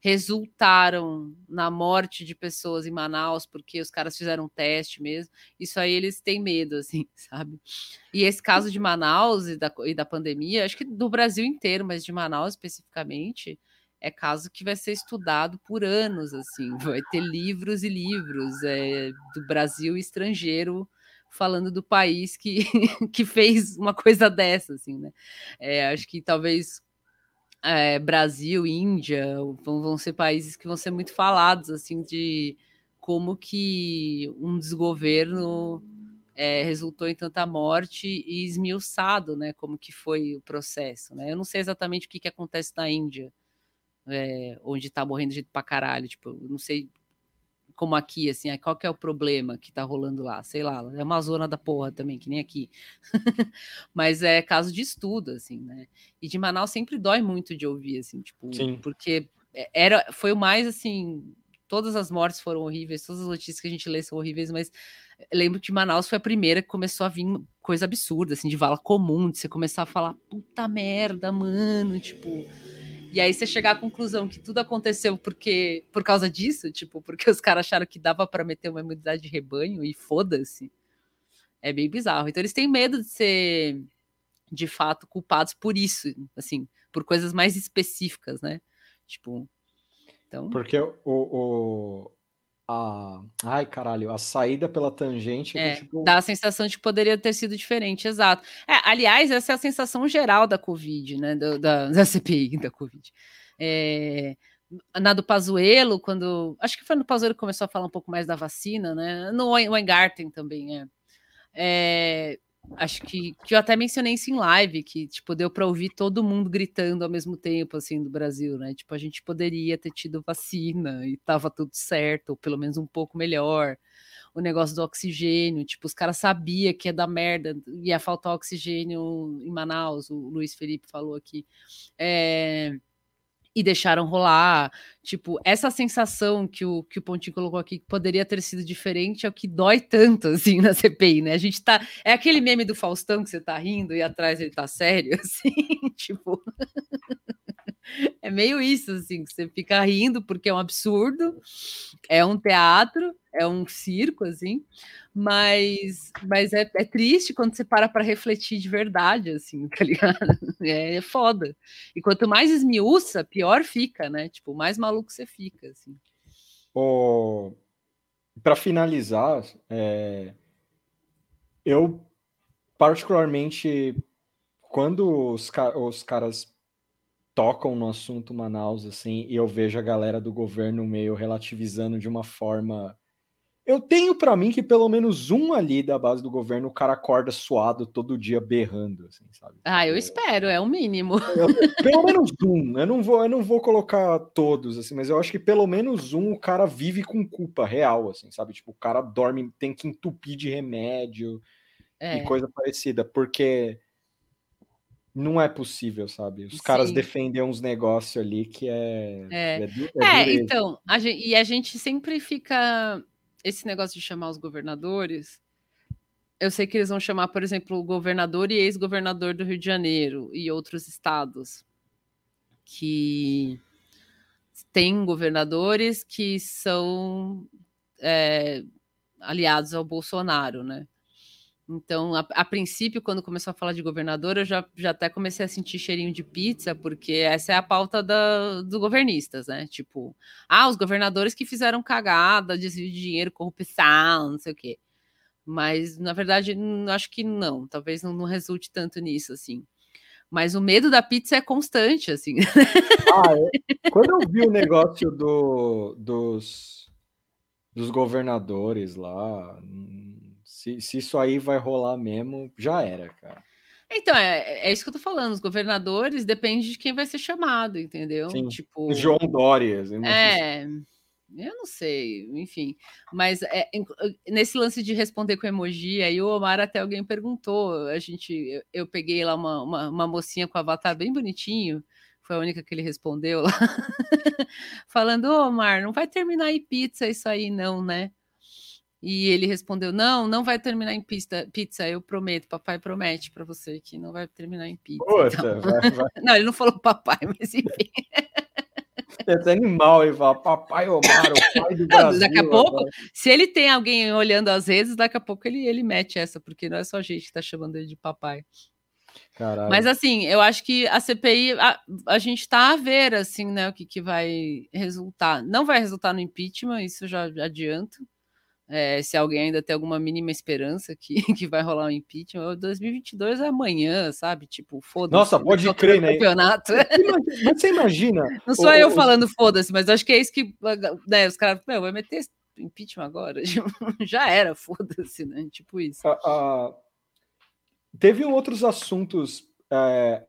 resultaram na morte de pessoas em Manaus porque os caras fizeram um teste mesmo. Isso aí eles têm medo, assim, sabe? E esse caso de Manaus e da, e da pandemia, acho que do Brasil inteiro, mas de Manaus especificamente, é caso que vai ser estudado por anos, assim, vai ter livros e livros é, do Brasil e estrangeiro falando do país que, que fez uma coisa dessa, assim, né? É, acho que talvez é, Brasil, Índia vão, vão ser países que vão ser muito falados, assim, de como que um desgoverno é, resultou em tanta morte e esmiuçado, né? Como que foi o processo, né? Eu não sei exatamente o que, que acontece na Índia, é, onde tá morrendo gente pra caralho, tipo, eu não sei como aqui, assim, aí qual que é o problema que tá rolando lá, sei lá, é uma zona da porra também, que nem aqui, mas é caso de estudo, assim, né, e de Manaus sempre dói muito de ouvir, assim, tipo, Sim. porque era, foi o mais, assim, todas as mortes foram horríveis, todas as notícias que a gente lê são horríveis, mas lembro que Manaus foi a primeira que começou a vir coisa absurda, assim, de vala comum, de você começar a falar, puta merda, mano, tipo... E aí você chegar à conclusão que tudo aconteceu porque por causa disso, tipo, porque os caras acharam que dava para meter uma imunidade de rebanho e foda-se. É bem bizarro. Então eles têm medo de ser de fato culpados por isso, assim, por coisas mais específicas, né? Tipo, então... Porque o, o, a... Ai, caralho, a saída pela tangente é, tipo... dá a sensação de que poderia ter sido diferente, exato. É, aliás, essa é a sensação geral da Covid, né? Da, da, da CPI da Covid. É, na do Pazuello, quando. Acho que foi no Pazuello que começou a falar um pouco mais da vacina, né? No Weingarten também, é. é acho que, que eu até mencionei isso em live, que tipo, deu para ouvir todo mundo gritando ao mesmo tempo, assim, do Brasil, né? Tipo, a gente poderia ter tido vacina e tava tudo certo, ou pelo menos um pouco melhor. O negócio do oxigênio, tipo, os caras sabiam que ia dar merda, ia faltar oxigênio em Manaus, o Luiz Felipe falou aqui. É e deixaram rolar. Tipo, essa sensação que o, que o Pontinho colocou aqui que poderia ter sido diferente é o que dói tanto, assim, na CPI, né? A gente tá. É aquele meme do Faustão que você tá rindo e atrás ele tá sério, assim, tipo. é meio isso, assim, que você fica rindo porque é um absurdo, é um teatro, é um circo, assim, mas, mas é, é triste quando você para para refletir de verdade, assim, tá ligado? É, é, foda. E quanto mais esmiuça, pior fica, né? Tipo, mais maluco você fica, assim. O... Para finalizar, é... eu particularmente quando os, ca os caras tocam no assunto Manaus, assim, e eu vejo a galera do governo meio relativizando de uma forma. Eu tenho para mim que pelo menos um ali da base do governo o cara acorda suado todo dia berrando, assim, sabe? Ah, eu espero, é o mínimo. Eu, pelo menos um. Eu não vou, eu não vou colocar todos, assim, mas eu acho que pelo menos um o cara vive com culpa real, assim, sabe? Tipo, o cara dorme, tem que entupir de remédio é. e coisa parecida, porque não é possível, sabe? Os Sim. caras defendem uns negócios ali que é. É, é, é, é então, a gente, e a gente sempre fica. Esse negócio de chamar os governadores. Eu sei que eles vão chamar, por exemplo, o governador e ex-governador do Rio de Janeiro e outros estados que têm governadores que são é, aliados ao Bolsonaro, né? Então, a, a, princípio, quando começou a falar de governador, eu já, já até comecei a sentir cheirinho de pizza, porque essa é a pauta da, dos governistas, né? Tipo, ah, os governadores que fizeram cagada, desvio de dinheiro, corrupção, não sei o quê. Mas, na verdade, acho que não. Talvez não, não resulte tanto nisso, assim. Mas o medo da pizza é constante, assim. Ah, é? Quando eu vi o negócio do, dos, dos governadores lá se, se isso aí vai rolar mesmo, já era, cara. Então, é, é isso que eu tô falando. Os governadores depende de quem vai ser chamado, entendeu? Sim. Tipo. João Dórias. É. Eu não sei, enfim. Mas é, nesse lance de responder com emoji, aí o Omar até alguém perguntou. A gente, eu, eu peguei lá uma, uma, uma, mocinha com avatar bem bonitinho. Foi a única que ele respondeu lá. Falando, ô Omar, não vai terminar em pizza isso aí, não, né? E ele respondeu: Não, não vai terminar em pizza, pizza eu prometo, papai promete para você que não vai terminar em pizza. então. vai, vai. Não, ele não falou papai, mas enfim. Esse animal, ele fala, papai Omar, o pai do Brasil. Daqui a pouco, agora. se ele tem alguém olhando às vezes, daqui a pouco ele, ele mete essa, porque não é só a gente que está chamando ele de papai. Caralho. Mas assim, eu acho que a CPI, a, a gente está a ver, assim, né, o que, que vai resultar. Não vai resultar no impeachment, isso já adianto. É, se alguém ainda tem alguma mínima esperança que, que vai rolar um impeachment, 2022 é amanhã, sabe? Tipo, foda-se. Nossa, pode crer, né? Campeonato. Você imagina. Não sou eu falando foda-se, mas acho que é isso que né, os caras, meu, vai meter impeachment agora. Já era, foda-se, né? Tipo isso. Teve outros assuntos. É...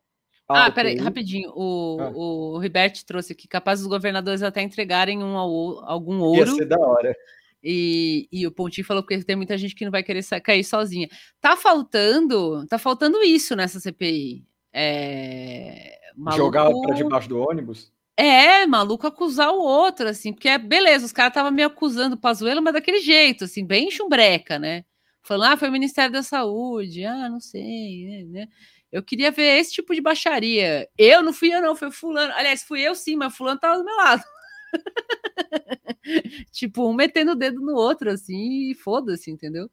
Ah, peraí, rapidinho. O, ah. o Ribert trouxe aqui, capaz os governadores até entregarem um ao, algum ouro. Ia ser da hora. E, e o Pontinho falou que tem muita gente que não vai querer cair sozinha. Tá faltando, tá faltando isso nessa CPI. É, maluco... Jogar para debaixo do ônibus? É, maluco acusar o outro, assim, porque é beleza, os caras estavam me acusando o Pazuello, mas daquele jeito, assim, bem chumbreca, né? Falando, ah, foi o Ministério da Saúde, ah, não sei, né? Eu queria ver esse tipo de baixaria. Eu não fui eu, não, foi fulano. Aliás, fui eu sim, mas fulano tava do meu lado. tipo, um metendo o dedo no outro, assim, e foda-se, entendeu?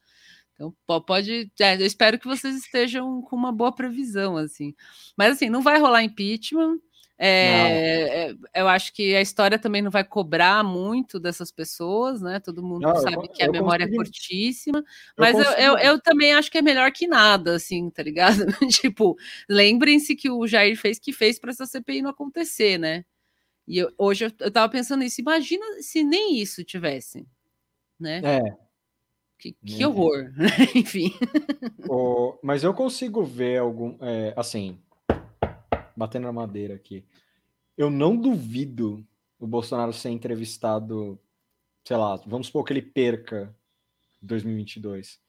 Então, pode. É, eu espero que vocês estejam com uma boa previsão, assim. Mas, assim, não vai rolar impeachment. É, é, eu acho que a história também não vai cobrar muito dessas pessoas, né? Todo mundo Não, eu sabe con- que a eu memória consigo- é curtíssima, eu mas eu, eu, eu também acho que é melhor que nada, assim, tá ligado? tipo, lembrem-se que o Jair fez que fez para essa CPI não acontecer, né? E eu- hoje eu, eu tava pensando nisso, imagina se nem isso tivesse, né? É. Que, que horror, enfim. O- mas eu consigo ver algum. é, assim, batendo na madeira aqui. Eu não duvido o Bolsonaro ser entrevistado, sei lá, vamos supor que ele perca em 2022.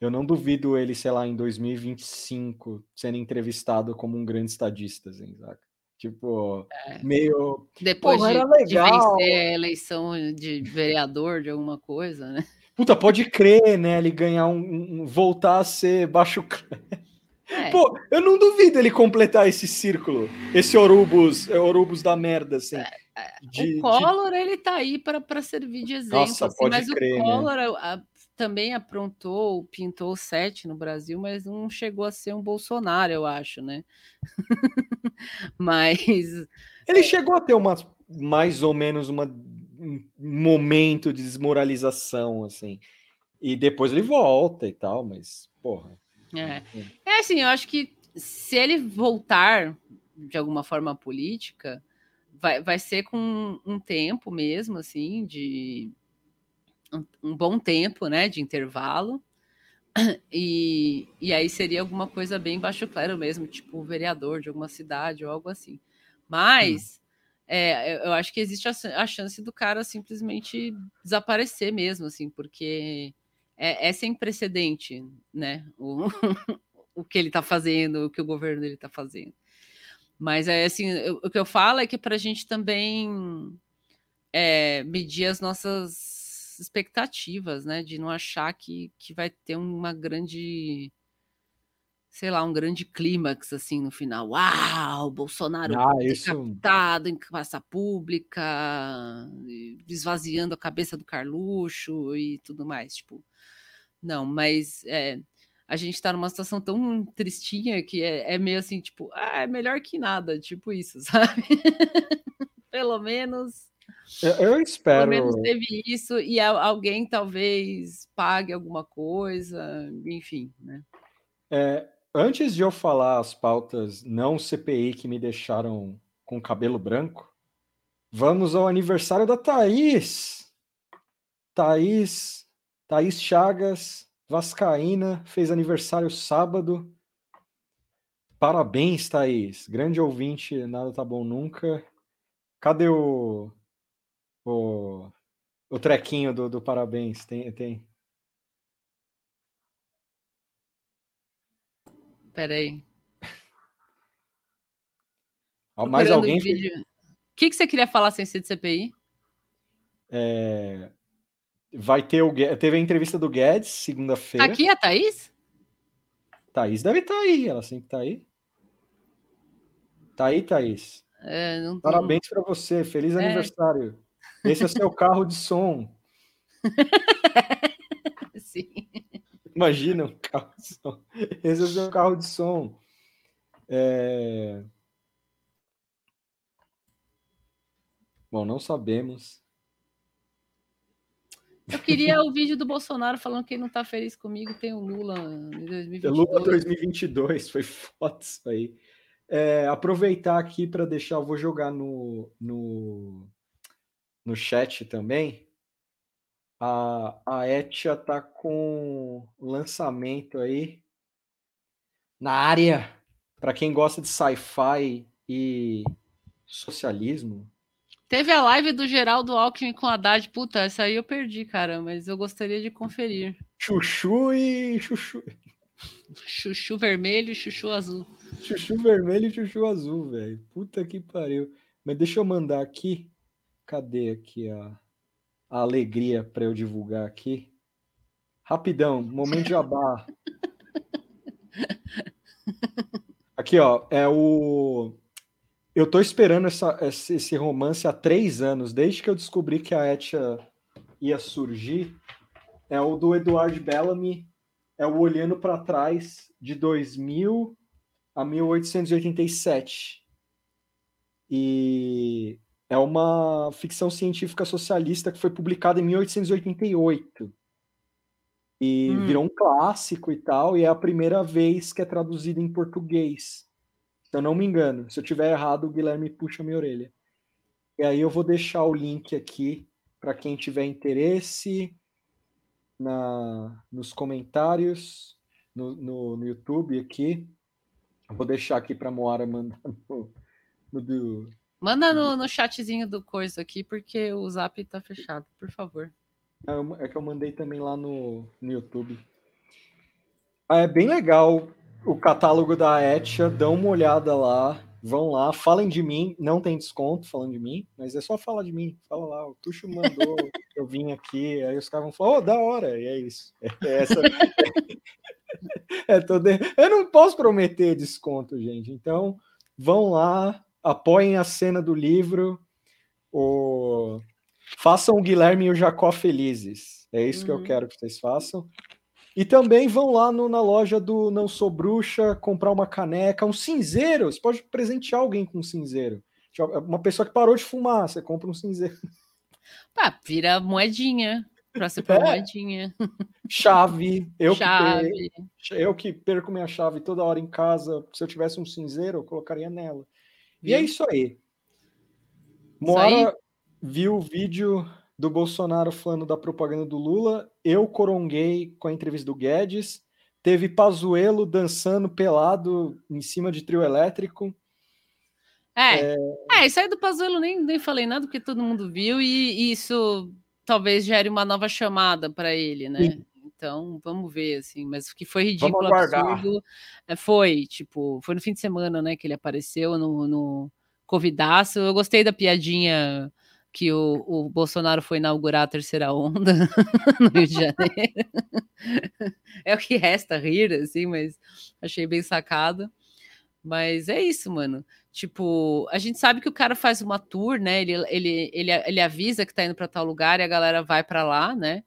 Eu não duvido ele, sei lá, em 2025 sendo entrevistado como um grande estadista, assim, saca? Tipo, meio. Depois Porra, de, de vencer a eleição de vereador de alguma coisa, né? Puta, pode crer, né? Ele ganhar um. um- voltar a ser baixo. É. Pô, eu não duvido ele completar esse círculo. Esse Orubus, é Orubus da merda, assim. de- de- o Collor, ele tá aí para servir de exemplo, Nossa, assim, mas crer, o né? Collor a- a- também aprontou, pintou sete no Brasil, mas não chegou a ser um Bolsonaro, eu acho, né? mas Ele chegou a ter uma, mais ou menos uma, um momento de desmoralização, assim. E depois ele volta e tal, mas, porra. É. É assim, eu acho que se ele voltar de alguma forma à política, vai, vai ser com um tempo mesmo, assim, de um, um bom tempo, né, de intervalo. E, e aí seria alguma coisa bem baixo claro mesmo, tipo vereador de alguma cidade ou algo assim. Mas é, eu- acho que existe a, a chance do cara simplesmente desaparecer mesmo, assim, porque é, é sem precedente, né? O, o que ele está fazendo, o que o governo dele está fazendo. Mas é assim, eu- o que eu falo é que para a gente também é, medir as nossas expectativas, né? De não achar que, que vai ter uma grande, sei lá, um grande clímax assim no final. Uau, Bolsonaro Ah, isso- decapitado em praça pública, esvaziando a cabeça do Carluxo e tudo mais, tipo. Não, mas é, a gente está numa situação tão tristinha que é, é meio assim, tipo, ah, é melhor que nada, tipo isso, sabe? Pelo menos Eu, espero. pelo menos teve isso e al- alguém talvez pague alguma coisa, enfim, né? É, antes de eu falar as pautas não CPI que me deixaram com cabelo branco, vamos ao aniversário da Thaís. Thaís, Thaís Chagas, Vascaína, fez aniversário sábado. Parabéns, Thaís. Grande ouvinte, nada tá bom nunca. Cadê o, o, o trequinho do, do parabéns? Tem, tem. Peraí. Mais alguém o que, que você queria falar sem ser de CPI? É, vai ter o teve a entrevista do Guedes Tá segunda-feira. aqui a Thaís? Thaís deve estar aí, ela sempre tá aí. Tá aí, Thaís. É, não- Parabéns para você, feliz É. aniversário. Esse é seu carro de som. Sim. Imagina um carro de som. Esse é o seu carro de som. É, Bom, não sabemos. Eu queria o vídeo do Bolsonaro falando que ele não tá feliz comigo, tem o Lula em 2022. Lula 2022, foi foda isso aí. É, aproveitar aqui para deixar, eu vou jogar no, no, no chat também. A, a Etia tá com lançamento aí na área. Para quem gosta de sci-fi e socialismo, Teve a live do Geraldo Alckmin com a Haddad. Puta, essa aí eu perdi, cara, mas eu gostaria de conferir. chuchu e chuchu. Chuchu vermelho e chuchu azul. Chuchu vermelho e chuchu azul, velho. Puta que pariu. Mas deixa eu mandar aqui. Cadê aqui a, a alegria para eu divulgar aqui? Rapidão, momento jabá. Aqui, ó, é o. Eu tô esperando essa, esse, romance há três anos, desde que eu descobri que a Etia ia surgir. É o do Eduardo Bellamy, é o Olhando para Trás, de 2000 a 1887. E é uma ficção científica socialista que foi publicada em 1888. E Hum. virou um clássico e tal, e é a primeira vez que é traduzida em português. Se eu não me engano. Se eu tiver errado, o Guilherme puxa minha orelha. E aí eu vou deixar o link aqui para quem tiver interesse na, nos comentários no, no, no YouTube aqui. Eu vou deixar aqui para a Moara mandar no, no Manda no, no chatzinho do coisa aqui, porque o zap tá fechado, por favor. É É que eu mandei também lá no, no YouTube. Ah, É bem legal o catálogo da Etia, dão uma olhada lá, vão lá, falem de mim, não tem desconto falando de mim, mas é só falar de mim, fala lá, o Tuxo mandou, eu vim aqui, aí os caras vão falar, oh, da hora, e é isso. É essa... é todo... Eu não posso prometer desconto, gente, então vão lá, apoiem a cena do livro, o... façam o Guilherme e o Jacó felizes. É isso que eu Uhum. quero que vocês façam. E também vão lá no- na loja do Não Sou Bruxa comprar uma caneca, um cinzeiro. Você pode presentear alguém com um cinzeiro. Tipo, Uma pessoa que parou de fumar, você compra um cinzeiro. Pá, vira moedinha. Por É. moedinha. Chave. Eu, Chave. Que, eu que perco minha chave toda hora em casa. Se eu tivesse um cinzeiro, eu colocaria nela. E é isso aí. Moara viu o vídeo do Bolsonaro falando da propaganda do Lula. Eu coronguei com a entrevista do Guedes. Teve Pazuello dançando pelado em cima de trio elétrico. É, é, isso aí do Pazuello nem, nem falei nada, porque todo mundo viu, e, e isso talvez gere uma nova chamada para ele, né? Então, vamos ver, assim, mas o que foi ridículo, absurdo, é, foi, tipo, foi no fim de semana, né, que ele apareceu no, no Covidaço. Eu gostei da piadinha que o, o Bolsonaro foi inaugurar a terceira onda no Rio de Janeiro. é o que resta rir, assim, mas achei bem sacado. Mas é isso, mano. Tipo, a gente sabe que o cara faz uma tour, né? Ele, ele, ele, ele avisa que tá indo para tal lugar e a galera vai para lá, né?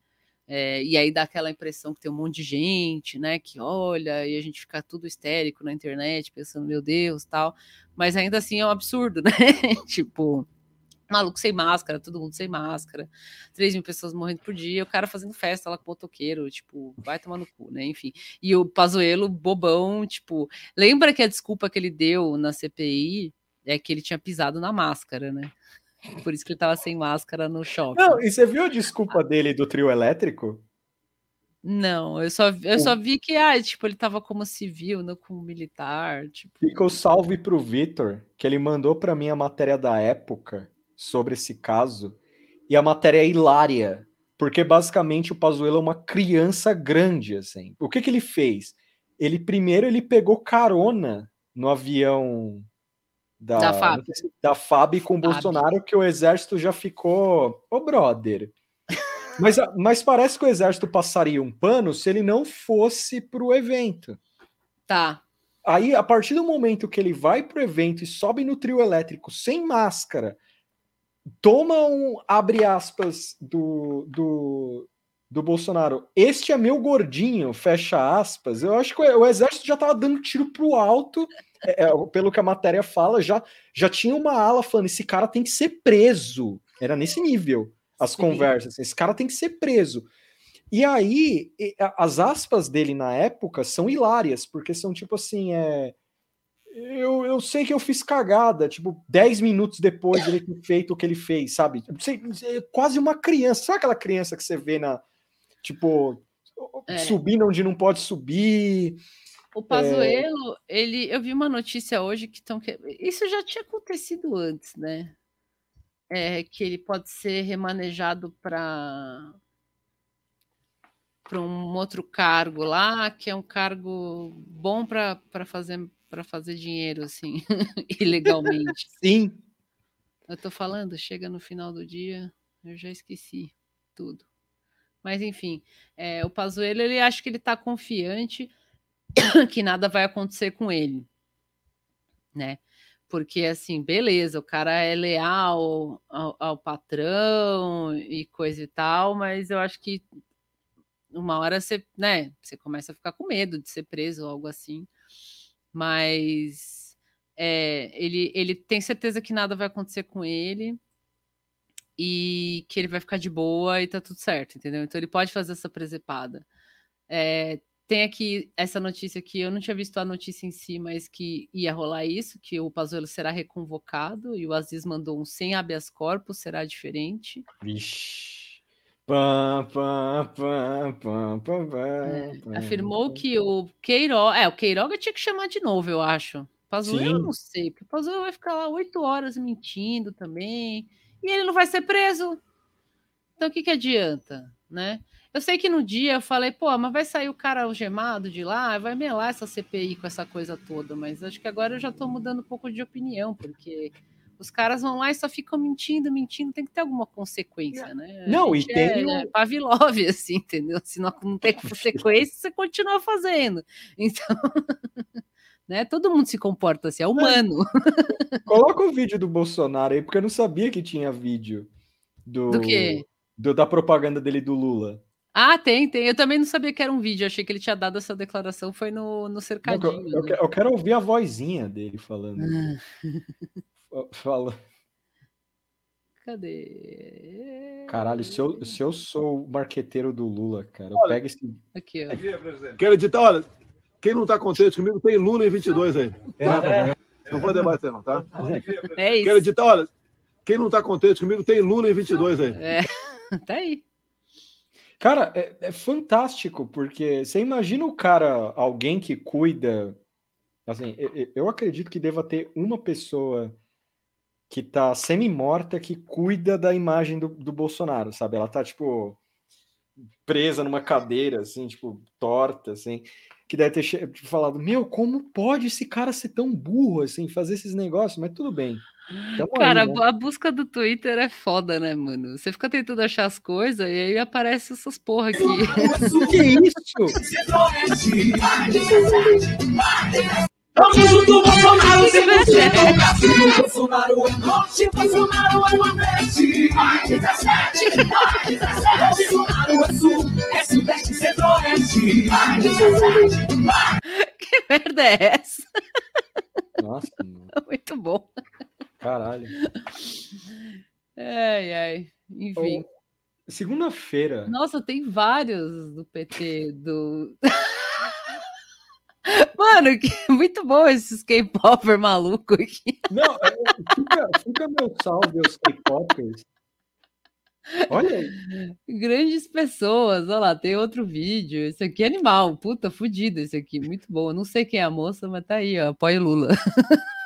É, e aí dá aquela impressão que tem um monte de gente, né? Que olha, e a gente fica tudo histérico na internet, pensando, meu Deus, tal. Mas ainda assim é um absurdo, né? tipo, maluco sem máscara, todo mundo sem máscara, 3 mil pessoas morrendo por dia, o cara fazendo festa lá com o motoqueiro, tipo, vai tomar no cu, né? Enfim. E o Pazuello, bobão, tipo, lembra que a desculpa que ele deu na CPI é que ele tinha pisado na máscara, né? Por isso que ele tava sem máscara no shopping. Não, e você viu a desculpa dele do trio elétrico? Não, eu só, eu só vi que, ah, tipo, ele tava como civil, não como militar, tipo... Fica o salve pro Vitor, que ele mandou para mim a matéria da época sobre esse caso, e a matéria é hilária, porque basicamente o Pazuello é uma criança grande, assim. O que que ele fez? Ele primeiro ele pegou carona no avião da, Da FAB. da FAB com o. Bolsonaro, que o exército já ficou, ô brother. Mas, a- mas parece que o exército passaria um pano se ele não fosse pro evento. Tá. Aí, a partir do momento que ele vai pro evento e sobe no trio elétrico sem máscara, toma um abre aspas do, do, do Bolsonaro. Este é meu gordinho, fecha aspas. Eu acho que o, o exército já tava dando tiro pro alto, é, é, pelo que a matéria fala, já, já tinha uma ala falando: esse cara tem que ser preso. Era nesse nível as Sim. conversas. Esse cara tem que ser preso. E aí, as aspas dele na época são hilárias, porque são tipo assim, é. Eu, eu sei que eu fiz cagada, tipo, 10 minutos depois dele ter feito o que ele fez, sabe? É quase uma criança. Sabe aquela criança que você vê na. Tipo, É. subindo onde não pode subir? O Pazuello, ele, eu vi uma notícia hoje que estão isso já tinha acontecido antes, né? É que ele pode ser remanejado para para um outro cargo lá, que é um cargo bom para fazer para fazer dinheiro assim, ilegalmente. Sim. Eu tô falando, chega no final do dia, eu já esqueci tudo. Mas enfim, é, o Pazuello, ele acha que ele tá confiante que nada vai acontecer com ele, né? Porque assim, beleza, o cara é leal ao, ao patrão e coisa e tal, mas eu acho que uma hora você, né, você começa a ficar com medo de ser preso ou algo assim. Mas é, ele, ele tem certeza que nada vai acontecer com ele e que ele vai ficar de boa e tá tudo certo, entendeu? Então ele pode fazer essa presepada. É, tem aqui essa notícia que eu não tinha visto a notícia em si, mas que ia rolar isso, que o Pazuello será reconvocado e o Aziz mandou um sem habeas corpus, será diferente. Vixe. É, afirmou que o Queiroga, é, o Queiroga tinha que chamar de novo, eu acho. Pazuello eu não sei, porque o Pazuello vai ficar lá oito horas mentindo também, e ele não vai ser preso. Então o que que adianta, né? Eu sei que no dia eu falei, pô, mas vai sair o cara algemado de lá, vai melar essa CPI com essa coisa toda, mas acho que agora eu já tô mudando um pouco de opinião, porque os caras vão lá e só ficam mentindo, mentindo, tem que ter alguma consequência, né? A Não, e gente tem é, é Pavlov, assim, entendeu? Se não, não tem consequência, você continua fazendo. Então, né? Todo mundo se comporta assim, é humano. Coloca o vídeo do Bolsonaro aí, porque eu não sabia que tinha vídeo do, Do quê? do- da propaganda dele do Lula. Ah, tem, tem. Eu também não sabia que era um vídeo, achei que ele tinha dado essa declaração, foi no, no Não, cercadinho. eu, eu né? que- eu quero ouvir a vozinha dele falando. Ah. Fa- Fala. Cadê? Caralho, se eu, se eu sou o marqueteiro do Lula, cara, eu Olha. pego esse. Aqui, ó. Quero editar, olha, quem não tá contente comigo tem Lula em 22 aí. Tá? Não vou debater não, tá? É isso. Quero editar, olha, quem não tá contente comigo tem Lula em 22 aí. É, tá aí. Cara, é, é fantástico, porque você imagina o cara, alguém que cuida. Assim, eu, acredito que deva ter uma pessoa que tá semi-morta que cuida da imagem do, do Bolsonaro, sabe? Ela tá, tipo, presa numa cadeira, assim, tipo, torta, assim, que deve ter tipo, falado: Meu, como pode esse cara ser tão burro, assim, fazer esses negócios? Mas tudo bem. Tamo aí, Cara, né? a busca do Twitter é foda, né, mano? Você fica tentando achar as coisas e aí aparece essas porra aqui. que isso? Tamo junto, Bolsonaro, sem você não castigo. Bolsonaro é norte, Bolsonaro é nordeste. Mais 17, mais 17. Bolsonaro é sul, é sudeste, centro-oeste. Mais 17, mais que merda é essa? Nossa, mano, Muito bom. caralho. Ai, ai. Enfim. Segunda-feira. Nossa, tem vários do PT, do. Mano, que muito bom esses K-Popper maluco aqui. Não, é, fica, fica meu salve aos K-Popers. Olha aí. Grandes pessoas. Olha lá, tem outro vídeo. Esse aqui é animal. Puta, fudido esse aqui. Muito bom. Eu não sei quem é a moça, mas tá aí, ó. Apoia Lula.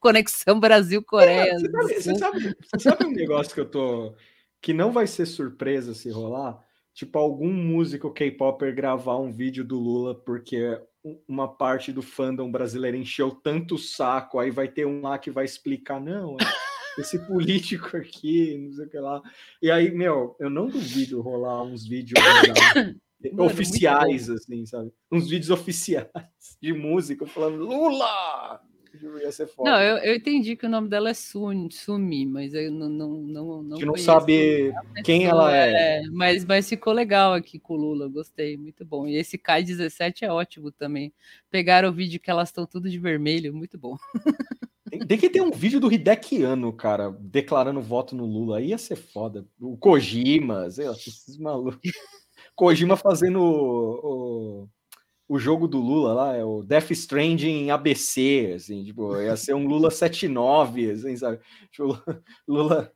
Conexão Brasil-Coreia. Você sabe, você sabe- você sabe um negócio que eu tô. que não vai ser surpresa se rolar? Tipo, algum músico K-Popper gravar um vídeo do Lula porque uma parte do fandom brasileiro encheu tanto o saco, aí vai ter um lá que vai explicar, não, é esse político aqui, não sei o que lá. E aí, meu, eu não duvido rolar uns vídeos muito oficiais, assim, sabe? Uns vídeos oficiais de música falando Lula! Ia ser foda. Não, eu, eu entendi que o nome dela é Sun, Sumi, mas eu não, não, não, não que não sabe quem ela é. mas, mas ficou legal aqui com o Lula, gostei, muito bom. E esse Kai 17 é ótimo também. Pegaram o vídeo que elas estão tudo de vermelho, muito bom. Tem, tem que ter um vídeo do Hidekiano, cara, declarando voto no Lula. Aí ia ser foda. O Kojima, sei lá, esses malucos. Kojima fazendo o, o, o jogo do Lula lá, é o Death Stranding ABC, assim, tipo, ia ser um Lula 79, assim, sabe? Tipo, Lula.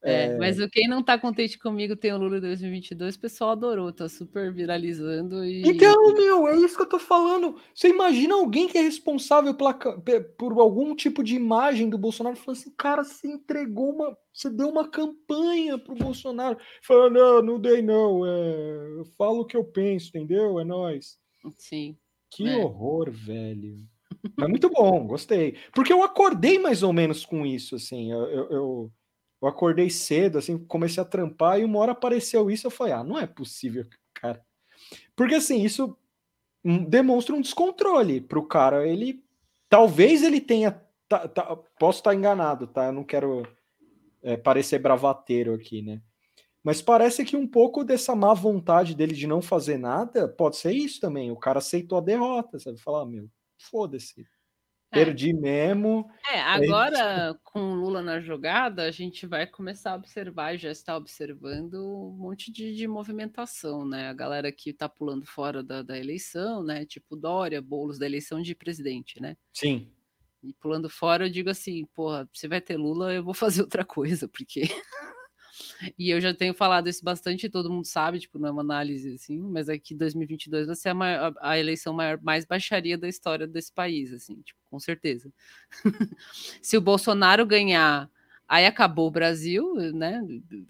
É, mas o- quem não tá contente comigo tem o Lula 2022, o pessoal adorou, tá super viralizando e Então, meu, é isso que eu tô falando. Você imagina alguém que é responsável pela por algum tipo de imagem do Bolsonaro falando assim, cara, você entregou uma. Você deu uma campanha pro Bolsonaro. Fala, não, não dei, não. É, eu falo o que eu penso, entendeu? É nós. Sim. Que É. horror, velho. Mas muito bom, gostei. Porque eu acordei mais ou menos com isso, assim. Eu, eu, eu, acordei cedo, assim, comecei a trampar e uma hora apareceu isso. Eu falei, ah, não é possível, cara. Porque, assim, isso demonstra um descontrole pro cara. Ele. Talvez ele tenha. tá- tá- posso estar enganado, tá? Eu não quero é, parecer bravateiro aqui, né? Mas parece que um pouco dessa má vontade dele de não fazer nada pode ser isso também. O cara aceitou a derrota, sabe? Falar, "Ah, meu, foda-se. Perdi mesmo. É, agora com o Lula na jogada, a gente vai começar a observar, e já está observando um monte de, de movimentação, né? A galera que está pulando fora da, da eleição, né? Tipo Dória, bolos da eleição de presidente, né? Sim. E pulando fora, eu digo assim, porra, você vai ter Lula, eu vou fazer outra coisa, porque. E eu já tenho falado isso bastante, todo mundo sabe, tipo, não é uma análise assim, mas aqui 2022 vai ser a, maior, a eleição maior, mais baixaria da história desse país, assim, tipo, com certeza. Se o Bolsonaro ganhar, aí acabou o Brasil, né?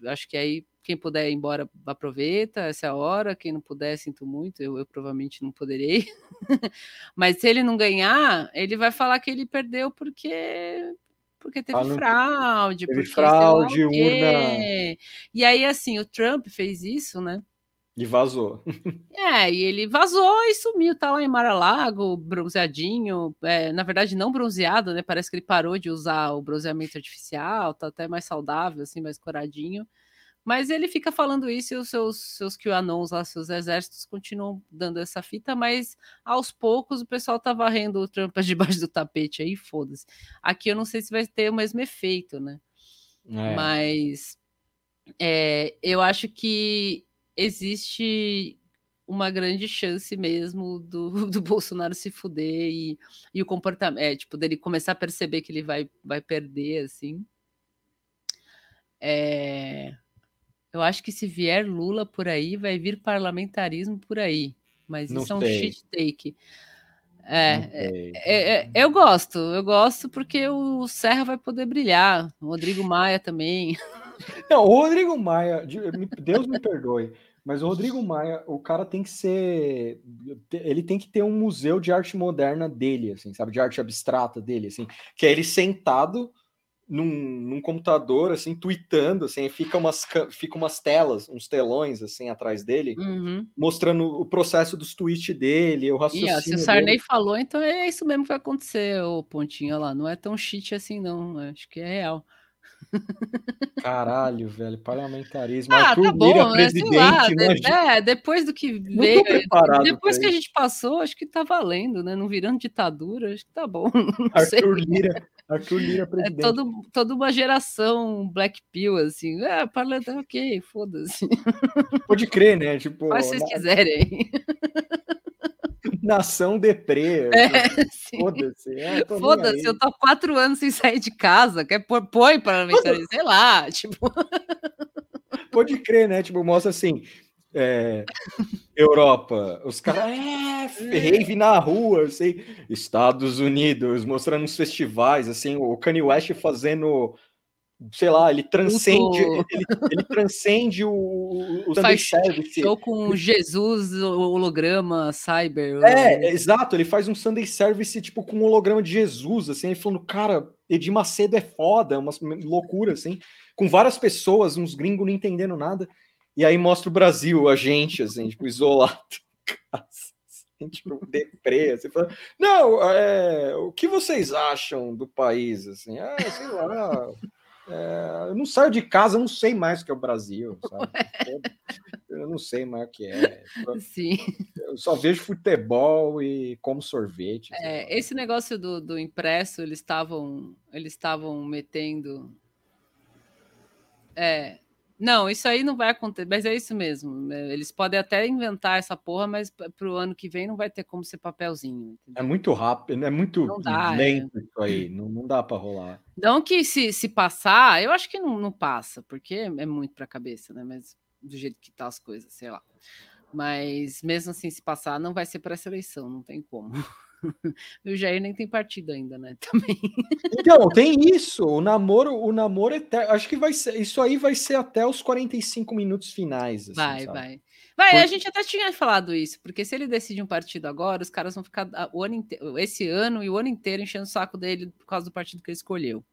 Acho que aí quem puder ir embora aproveita, essa é a hora. Quem não puder, sinto muito, eu, eu provavelmente não poderei. Mas se ele não ganhar, ele vai falar que ele perdeu porque porque teve não- fraude, teve porque fraude, urna. E aí, assim, o Trump fez isso, né? E vazou. É, e ele vazou e sumiu, tá lá em Mar-a-Lago, bronzeadinho, é, na verdade não bronzeado, né, parece que ele parou de usar o bronzeamento artificial, tá até mais saudável, assim, mais coradinho, mas ele fica falando isso e os seus, seus QAnons lá, seus exércitos continuam dando essa fita, mas aos poucos o pessoal tá varrendo o Trump debaixo do tapete aí, foda-se. Aqui eu não sei se vai ter o mesmo efeito, né, É. mas é, eu acho que existe uma grande chance mesmo do, do Bolsonaro se fuder e, e o comportamento, é, tipo, dele começar a perceber que ele vai, vai perder, assim. É, eu acho que se vier Lula por aí, vai vir parlamentarismo por aí. Mas Não isso é um shit take. É, é, é, é, eu gosto, eu gosto porque o Serra vai poder brilhar, o Rodrigo Maia também. Não, o Rodrigo Maia, Deus me perdoe, mas o Rodrigo Maia, o cara tem que ser. Ele tem que ter um museu de arte moderna dele, assim, sabe? De arte abstrata dele, assim. Que é ele sentado num, num computador, assim, tweetando, assim, fica umas, ca- fica umas telas, uns telões, assim, atrás dele, Uhum. mostrando o processo dos tweets dele, o raciocínio se o Sarney dele. falou, então é isso mesmo que vai acontecer, o Pontinho olha lá. Não é tão shit assim, não. Acho que é real. Caralho, velho, parlamentarismo. Ah, Arthur tá Lira, bom, né? Sei lá. presidente, de- imagina. é, depois do que Não veio, depois que a gente passou, acho que tá valendo, né? Não virando ditadura, acho que tá bom. Sei. Arthur Lira, Arthur Lira, É presidente. todo, toda uma geração Black Pill, assim. É, parlamentar, ok, foda-se. Pode crer, né? Tipo, Faz o que vocês na- quiserem. nação deprê. É, sim. Foda-se. é, Foda-se, eu tô há quatro anos sem sair de casa. Quer pôr, põe parlamentarismo, sei lá. Tipo, Pode crer, né? Tipo, mostra assim. É, Europa, os caras, é, rave na rua, assim, Estados Unidos, mostrando uns festivais, assim, o Kanye West fazendo, sei lá, ele transcende, ele, ele transcende o, o Sunday faz Service. show com Jesus, holograma, cyber. É, exato, ele faz um Sunday Service, tipo, com um holograma de Jesus, assim, ele falando, cara, Edir Macedo é foda, uma loucura, assim, com várias pessoas, uns gringos não entendendo nada, e aí mostra o Brasil, a gente, assim, tipo, isolado, em casa, assim, tipo, deprê, assim, fala, não, é, o que vocês acham do país, assim, ah, sei lá, é, eu não saio de casa, eu não sei mais o que é o Brasil, sabe, eu não sei mais o que é, Sim. eu só vejo futebol e como sorvete. assim. É, esse negócio do, do impresso, eles estavam eles estavam metendo. É, não, isso aí não vai acontecer, mas é isso mesmo. é, Eles podem até inventar essa porra, mas para o ano que vem não vai ter como ser papelzinho. É muito rápido, é muito dá, lento isso aí, não, não dá para rolar. Não que se, se passar, eu acho que não, não passa, porque é muito para a cabeça, né? Mas do jeito que tá as coisas, sei lá. Mas mesmo assim, se passar, não vai ser para essa eleição, não tem como. O Jair nem tem partido ainda, né? Também. Então, tem isso, o namoro, o namoro eterno, acho que vai ser, isso aí vai ser até os 45 minutos finais. assim, Vai, sabe? vai. Vai, a Porque- gente até tinha falado isso, porque se ele decide um partido agora, os caras vão ficar a- o ano inte- esse ano e o ano inteiro enchendo o saco dele por causa do partido que ele escolheu.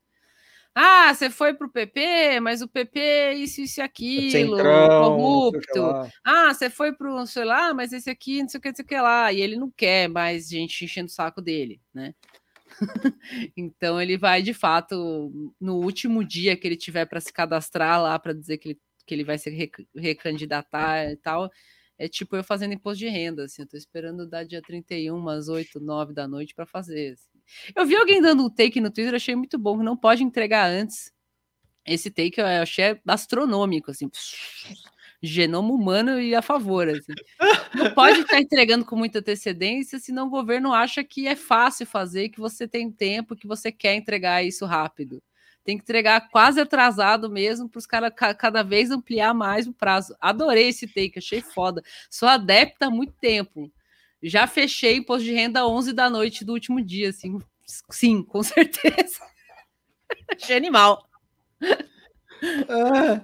Ah, você foi pro PP, mas o PP isso, isso e aquilo, Centrão, o corrupto. Ah, você foi pro, sei lá, mas esse aqui, não sei o que, não sei o que lá. E ele não quer mais gente enchendo o saco dele, né? então ele vai, de fato, no último dia que ele tiver para se cadastrar lá para dizer que ele, que ele vai se rec- recandidatar e tal. É tipo eu fazendo imposto de renda, assim, eu tô esperando dar dia 31, umas 8, 9 da noite para fazer. assim. Eu vi alguém dando um take no Twitter, achei muito bom. Não pode entregar antes. Esse take eu achei astronômico, assim. Genoma humano e a favor. Assim. Não pode estar entregando com muita antecedência, senão o governo acha que é fácil fazer, que você tem tempo, que você quer entregar isso rápido. Tem que entregar quase atrasado mesmo, para os caras cada vez ampliar mais o prazo. Adorei esse take, achei foda. Sou adepta há muito tempo. Já fechei imposto de renda 11 da noite do último dia, assim. Sim, com certeza. achei animal. Ah,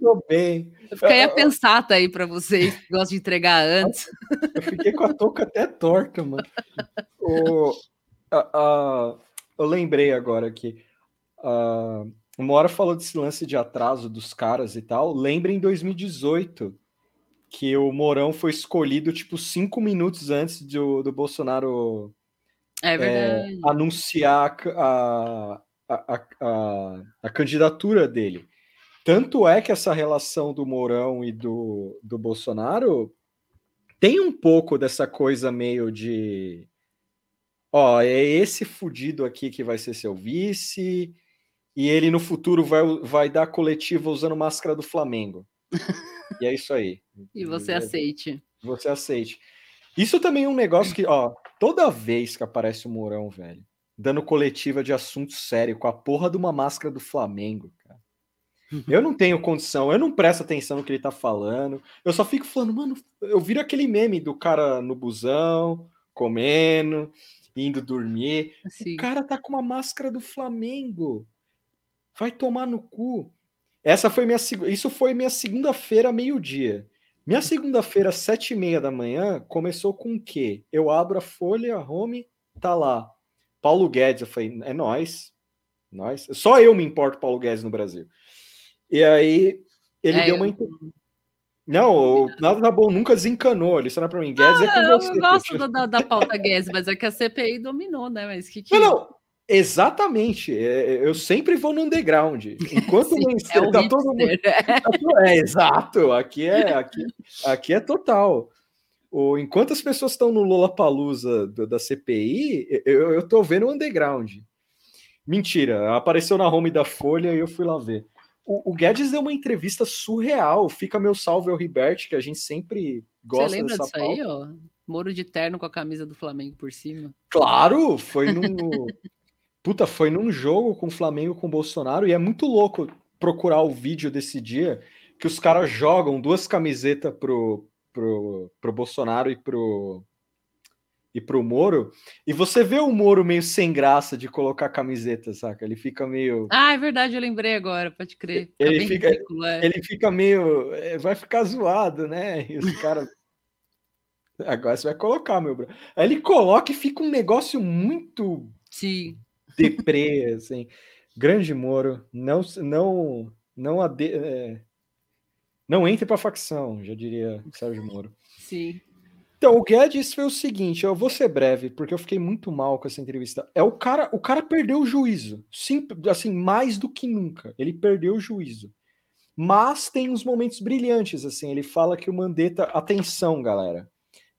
tô bem. Eu fiquei a pensar tá aí para vocês que gostam de entregar antes. Eu fiquei com a touca até torta, mano. O, a, a, eu lembrei agora que uh, uma hora falou desse lance de atraso dos caras e tal. Lembra em 2018 que o Mourão foi escolhido tipo cinco minutos antes do, do Bolsonaro é. É, anunciar a, a, a, a, candidatura dele. Tanto é que essa relação do Mourão e do, do Bolsonaro tem um pouco dessa coisa meio de ó, é esse fudido aqui que vai ser seu vice, e ele no futuro vai, vai dar coletiva usando máscara do Flamengo. E é isso aí. E você aceite. Você aceite. Isso também é um negócio que, ó, toda vez que aparece o Mourão, velho, dando coletiva de assunto sério com a porra de uma máscara do Flamengo, cara. Eu não tenho condição, eu não presto atenção no que ele tá falando. Eu só fico falando, mano, eu viro aquele meme do cara no busão, comendo, indo dormir. Sim. O cara tá com uma máscara do Flamengo. Vai tomar no cu. Essa foi minha isso foi minha segunda-feira meio-dia. Minha segunda-feira sete e meia da manhã começou com o quê? Eu abro a folha, a home, tá lá. Paulo Guedes, eu falei, é nós, nós. Só eu me importo Paulo Guedes no Brasil. E aí ele É, deu eu- uma não, nada tá bom, nunca desencanou. Ele só pra mim, Guedes é com Ah, eu você. gosto da, da, da pauta Guedes, mas é que a CPI dominou, né? Mas que, que... Não, não, exatamente. É, eu sempre vou no underground. Enquanto Sim, o é mainstream o tá todo mundo. hipster. É, exato. Aqui é, aqui, aqui é total. O, enquanto as pessoas estão no Lollapalooza da CPI, eu, eu tô vendo o underground. Mentira, apareceu na home da Folha e eu fui lá ver. O, o Guedes deu uma entrevista surreal. Fica meu salve ao Ribert, que a gente sempre Você gosta lembra dessa disso aí, pauta. ó? Moro de terno com a camisa do Flamengo por cima. Claro, foi num. Puta, foi num jogo com o Flamengo com o Bolsonaro, e é muito louco procurar o vídeo desse dia que os caras jogam duas camisetas pro, pro, pro Bolsonaro e pro, e pro Moro, e você vê o Moro meio sem graça de colocar camiseta, saca? Ele fica meio. Ah, é verdade, eu lembrei agora, pode crer. Fica Ele fica, ridículo, é. ele fica meio. é, Vai ficar zoado, né? E os caras. Agora você vai colocar, meu bro. Aí ele coloca e fica um negócio muito Sim. Deprê, assim. Grande Moro, não, não, não, ade, é, não entre pra facção, já diria Sérgio Moro. Sim. Então, o Guedes foi o seguinte, eu vou ser breve, porque eu fiquei muito mal com essa entrevista. É o cara, o cara perdeu o juízo, sim, assim, mais do que nunca. Ele perdeu o juízo. Mas tem uns momentos brilhantes, assim. Ele fala que o Mandetta, atenção, galera.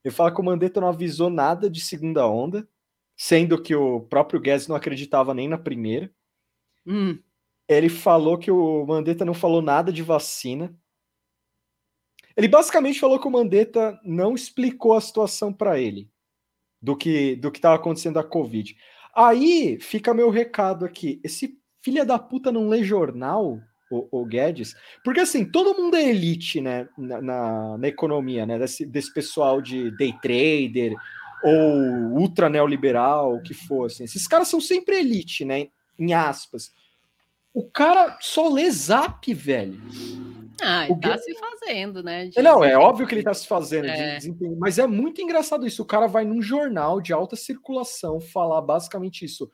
Ele fala que o Mandetta não avisou nada de segunda onda, sendo que o próprio Guedes não acreditava nem na primeira. Hum. Ele falou que o Mandetta não falou nada de vacina. Ele basicamente falou que o Mandetta não explicou a situação para ele do que do que estava acontecendo da Covid. Aí fica meu recado aqui. Esse filha da puta não lê jornal, o, o Guedes, porque assim, todo mundo é elite, né, na, na, na economia, né, desse, desse pessoal de day trader ou ultra neoliberal, o que for, assim. Esses caras são sempre elite, né, em aspas. O cara só lê zap, velho. Ah, O e tá Guedes- se fazendo, né? de- Não, é óbvio que ele tá se fazendo, de É. desempenho, mas é muito engraçado isso. O cara vai num jornal de alta circulação falar basicamente isso.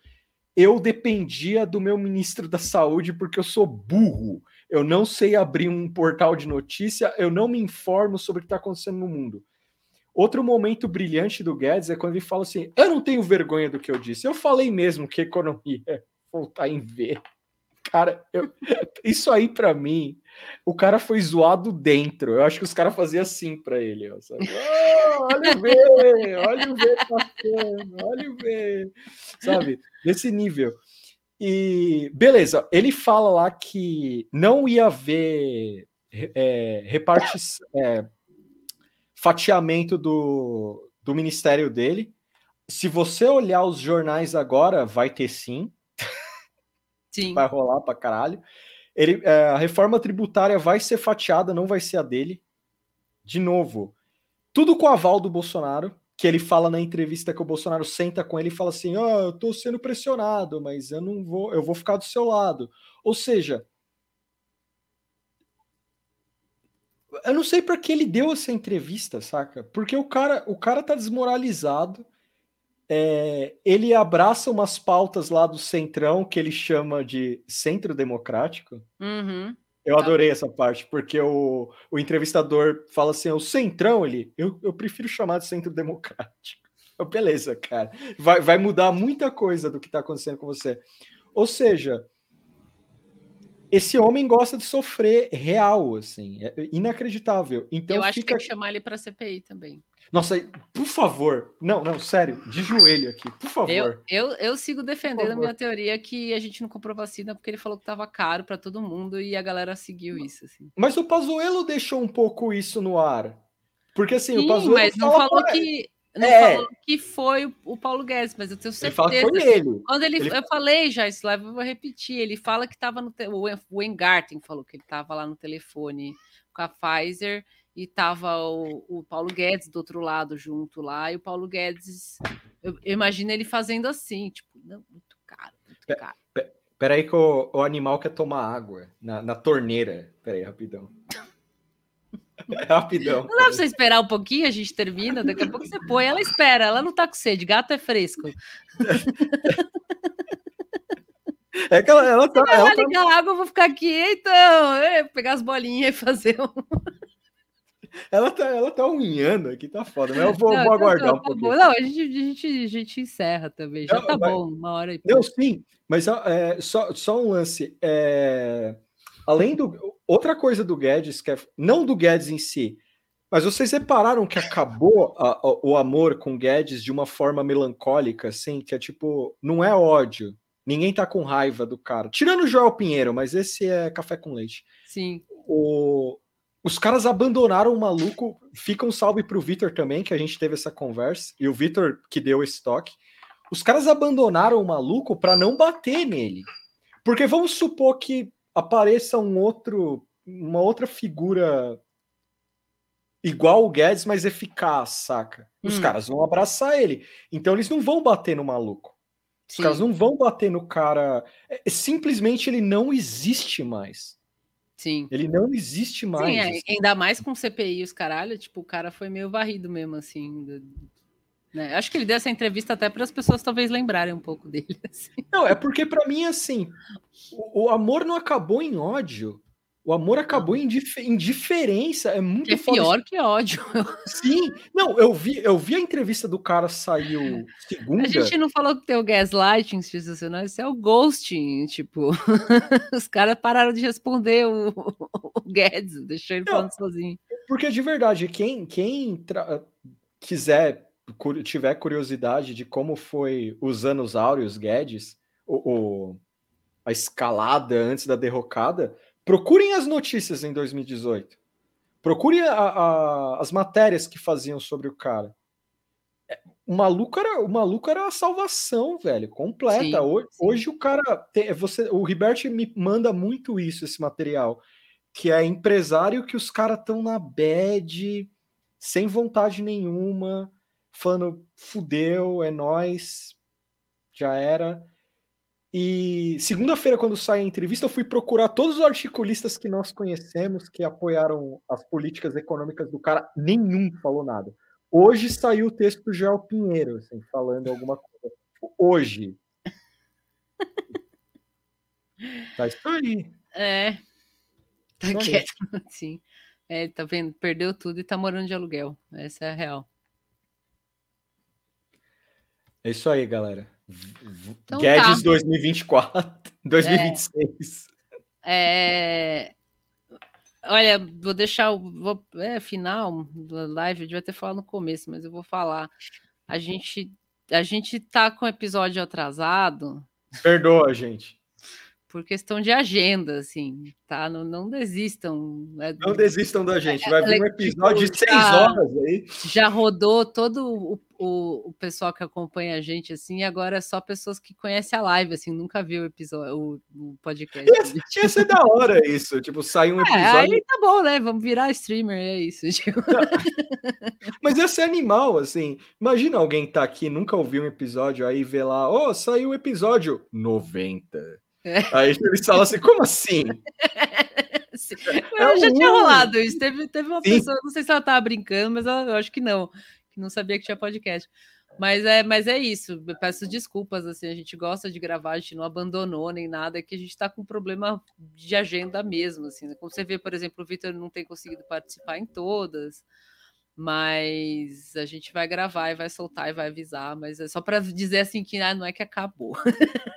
Eu dependia do meu ministro da saúde porque eu sou burro. Eu não sei abrir um portal de notícia, eu não me informo sobre o que está acontecendo no mundo. Outro momento brilhante do Guedes é quando ele fala assim: Eu não tenho vergonha do que eu disse. Eu falei mesmo que economia ia voltar em V. Cara, eu- isso aí pra mim, o cara foi zoado dentro. Eu acho que os caras faziam assim pra ele, ó? "Oh, olha o V, olha o V passando, olha o V, sabe? Nesse nível. E beleza, ele fala lá que não ia haver é, repartis, é, fatiamento do, do ministério dele. Se você olhar os jornais agora, vai ter sim. Sim. Vai rolar pra caralho. Ele, é, a reforma tributária vai ser fatiada, não vai ser a dele. De novo, tudo com o aval do Bolsonaro, que ele fala na entrevista que o Bolsonaro senta com ele e fala assim: "Ah, eu tô sendo pressionado, mas eu não vou, eu vou ficar do seu lado". Ou seja, eu não sei para que ele deu essa entrevista, saca? Porque o cara, o cara tá desmoralizado. é, ele abraça umas pautas lá do Centrão que ele chama de Centro Democrático. Uhum. Eu adorei essa parte, porque o, o entrevistador fala assim: o Centrão, ele, eu, eu prefiro chamar de Centro Democrático. Eu, Beleza, cara. Vai, vai mudar muita coisa do que está acontecendo com você. Ou seja, esse homem gosta de sofrer real, assim, é inacreditável. Então eu acho que fica. tem que chamar ele pra CPI também. Nossa, por favor, não, não, sério, de joelho aqui, por favor. Eu, eu, eu sigo defendendo a minha teoria que a gente não comprou vacina porque ele falou que tava caro pra todo mundo e a galera seguiu isso. Assim. Mas o Pazuello deixou um pouco isso no ar. Porque assim, o Sim, Pazuello mas não falou que. Não É. falou que foi o, Paulo Guedes, mas eu tenho certeza. Ele fala que foi ele. Quando ele, Ele- eu falei já isso lá, eu vou repetir. Ele fala que estava no te- o En- o Engarten falou que ele estava lá no telefone com a Pfizer e tava o, o Paulo Guedes do outro lado junto lá e o Paulo Guedes, eu, eu imagino ele fazendo assim, tipo, não, muito caro, muito caro. Pe- Peraí que o, o animal quer tomar água na, na torneira. Peraí, rapidão. rapidão. Não dá pra você esperar um pouquinho, a gente termina, daqui a pouco você põe, ela espera, ela não tá com sede, gato é fresco. É que ela, ela tá. Vai ela tá- ligar a água, eu vou ficar aqui, então, é, pegar as bolinhas e fazer um. Ela tá, ela tá unhando aqui, tá foda. Mas eu vou, Não, vou então aguardar tá, um tá pouquinho. bom. Não, a gente, a, gente, a gente encerra também. Já Não, tá vai- bom, uma hora e Não, sim, mas é, só, só um lance. é, além do. Outra coisa do Guedes, que é, não do Guedes em si, mas vocês repararam que acabou a- a- o amor com Guedes de uma forma melancólica, assim, que é tipo, não é ódio. Ninguém tá com raiva do cara. Tirando o Joel Pinheiro, mas esse é café com leite. Sim. O- os caras abandonaram o maluco. Fica um salve pro Vitor também, que a gente teve essa conversa. E o Vitor que deu esse toque. Os caras abandonaram o maluco para não bater nele. Porque vamos supor que apareça um outro, uma outra figura igual o Guedes, mas eficaz, saca? Os Hum. caras vão abraçar ele. Então eles não vão bater no maluco. Os Sim. caras não vão bater no cara. É, simplesmente ele não existe mais. Sim. Ele não existe mais. Sim, é, ainda mais com CPI os caralho, tipo, o cara foi meio varrido mesmo, assim. do- né? Acho que ele deu essa entrevista até para as pessoas talvez lembrarem um pouco dele. assim. Não, é porque pra mim, assim, o, o amor não acabou em ódio. O amor acabou em dif- indiferença. É muito É pior isso. que ódio. Sim. Não, eu vi, eu vi a entrevista do cara saiu segunda. A gente não falou que tem o gaslighting institucional, isso é o ghosting, tipo, os caras pararam de responder o, o Guedes, deixou ele Não. falando sozinho. Porque de verdade, quem, quem quiser, tiver curiosidade de como foi os anos áureos Guedes, o, o- a escalada antes da derrocada, procurem as notícias em 2018. Procurem a- a- as matérias que faziam sobre o cara. É, O maluco era, o maluco era a salvação, velho, completa. Sim, hoje, hoje o cara tem, você, o Ribert me manda muito isso, esse material, que é empresário que os caras estão na bad, sem vontade nenhuma, falando fudeu, é nós, já era. E segunda-feira, quando sai a entrevista, eu fui procurar todos os articulistas que nós conhecemos que apoiaram as políticas econômicas do cara, nenhum falou nada. Hoje saiu o texto do Joel Pinheiro, assim, falando alguma coisa. Hoje. Tá isso aí. É, tá quieto, sim. É, tá vendo? Perdeu tudo e tá morando de aluguel. Essa é a real. É isso aí, galera. Então Guedes tá. 2024, 2026. É... Olha, vou deixar o vou... é, final da live, eu devia ter falado no começo, mas eu vou falar. A gente, a gente tá com o episódio atrasado Perdoa, gente. por questão de agenda, assim, tá? Não, não desistam. né? Não desistam da gente. Vai vir um É, episódio tipo, de seis já- horas aí. Já rodou todo o, o, o pessoal que acompanha a gente, assim, e agora é só pessoas que conhecem a live, assim, nunca viu o episódio, o, o podcast. Ia, ia ser da hora isso. Tipo, sair um É, episódio. aí tá bom, né? Vamos virar streamer, é isso. tipo. Mas ia ser animal, assim. Imagina alguém tá aqui, nunca ouviu um episódio, aí vê lá, ó, saiu o episódio 90. É. Aí eles falam assim, como assim? Sim. É já tinha rolado isso. Teve, teve uma Sim. pessoa, não sei se ela tava brincando, mas ela- eu acho que não, não sabia que tinha podcast. Mas é, mas é isso. Eu peço desculpas, assim, a gente gosta de gravar, a gente não abandonou nem nada, é que a gente tá com problema de agenda mesmo, assim. né? Como você vê, por exemplo, o Vitor não tem conseguido participar em todas, mas a gente vai gravar e vai soltar e vai avisar, mas é só para dizer assim que ah, não é que acabou,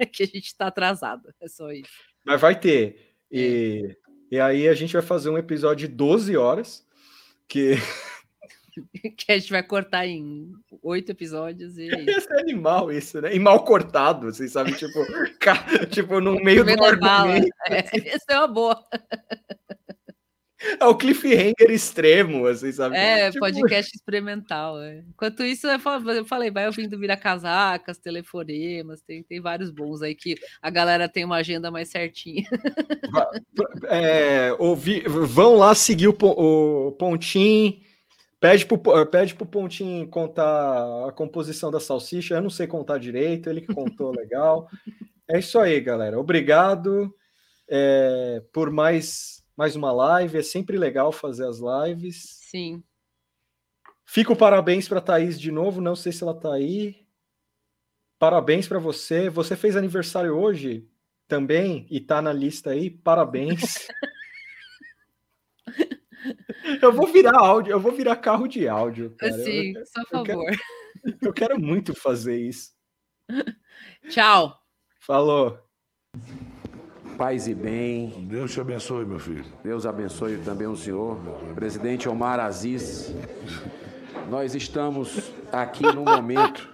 é que a gente tá atrasado, é só isso. Mas vai ter. E, e aí a gente vai fazer um episódio de 12 horas, que que a gente vai cortar em oito episódios e é ia ser animal isso, né? E mal cortado, vocês sabem, tipo, tipo no meio do argumento. É, essa é uma boa. É o cliffhanger extremo, assim, sabe? É, Tipo, podcast experimental. é. Enquanto isso, eu fa- eu falei, vai ouvindo virar casacas, telefonemas, tem, tem vários bons aí que a galera tem uma agenda mais certinha. é, ouvi- vão lá seguir o, o Pontinho. Pede pro, Po- pede pro Pontinho contar a composição da salsicha. Eu não sei contar direito, ele que contou legal. É isso aí, galera. Obrigado é, por mais, mais uma live. É sempre legal fazer as lives. Sim. Fico parabéns para Thaís de novo. Não sei se ela tá aí. Parabéns para você. Você fez aniversário hoje também e tá na lista aí. Parabéns. Eu vou virar áudio, eu vou virar carro de áudio. Cara. Sim, eu, só a eu quero- favor. eu quero muito fazer isso. Tchau. Falou. Paz e bem. Deus te abençoe, meu filho. Deus abençoe também o senhor. Presidente Omar Aziz. Nós estamos aqui num momento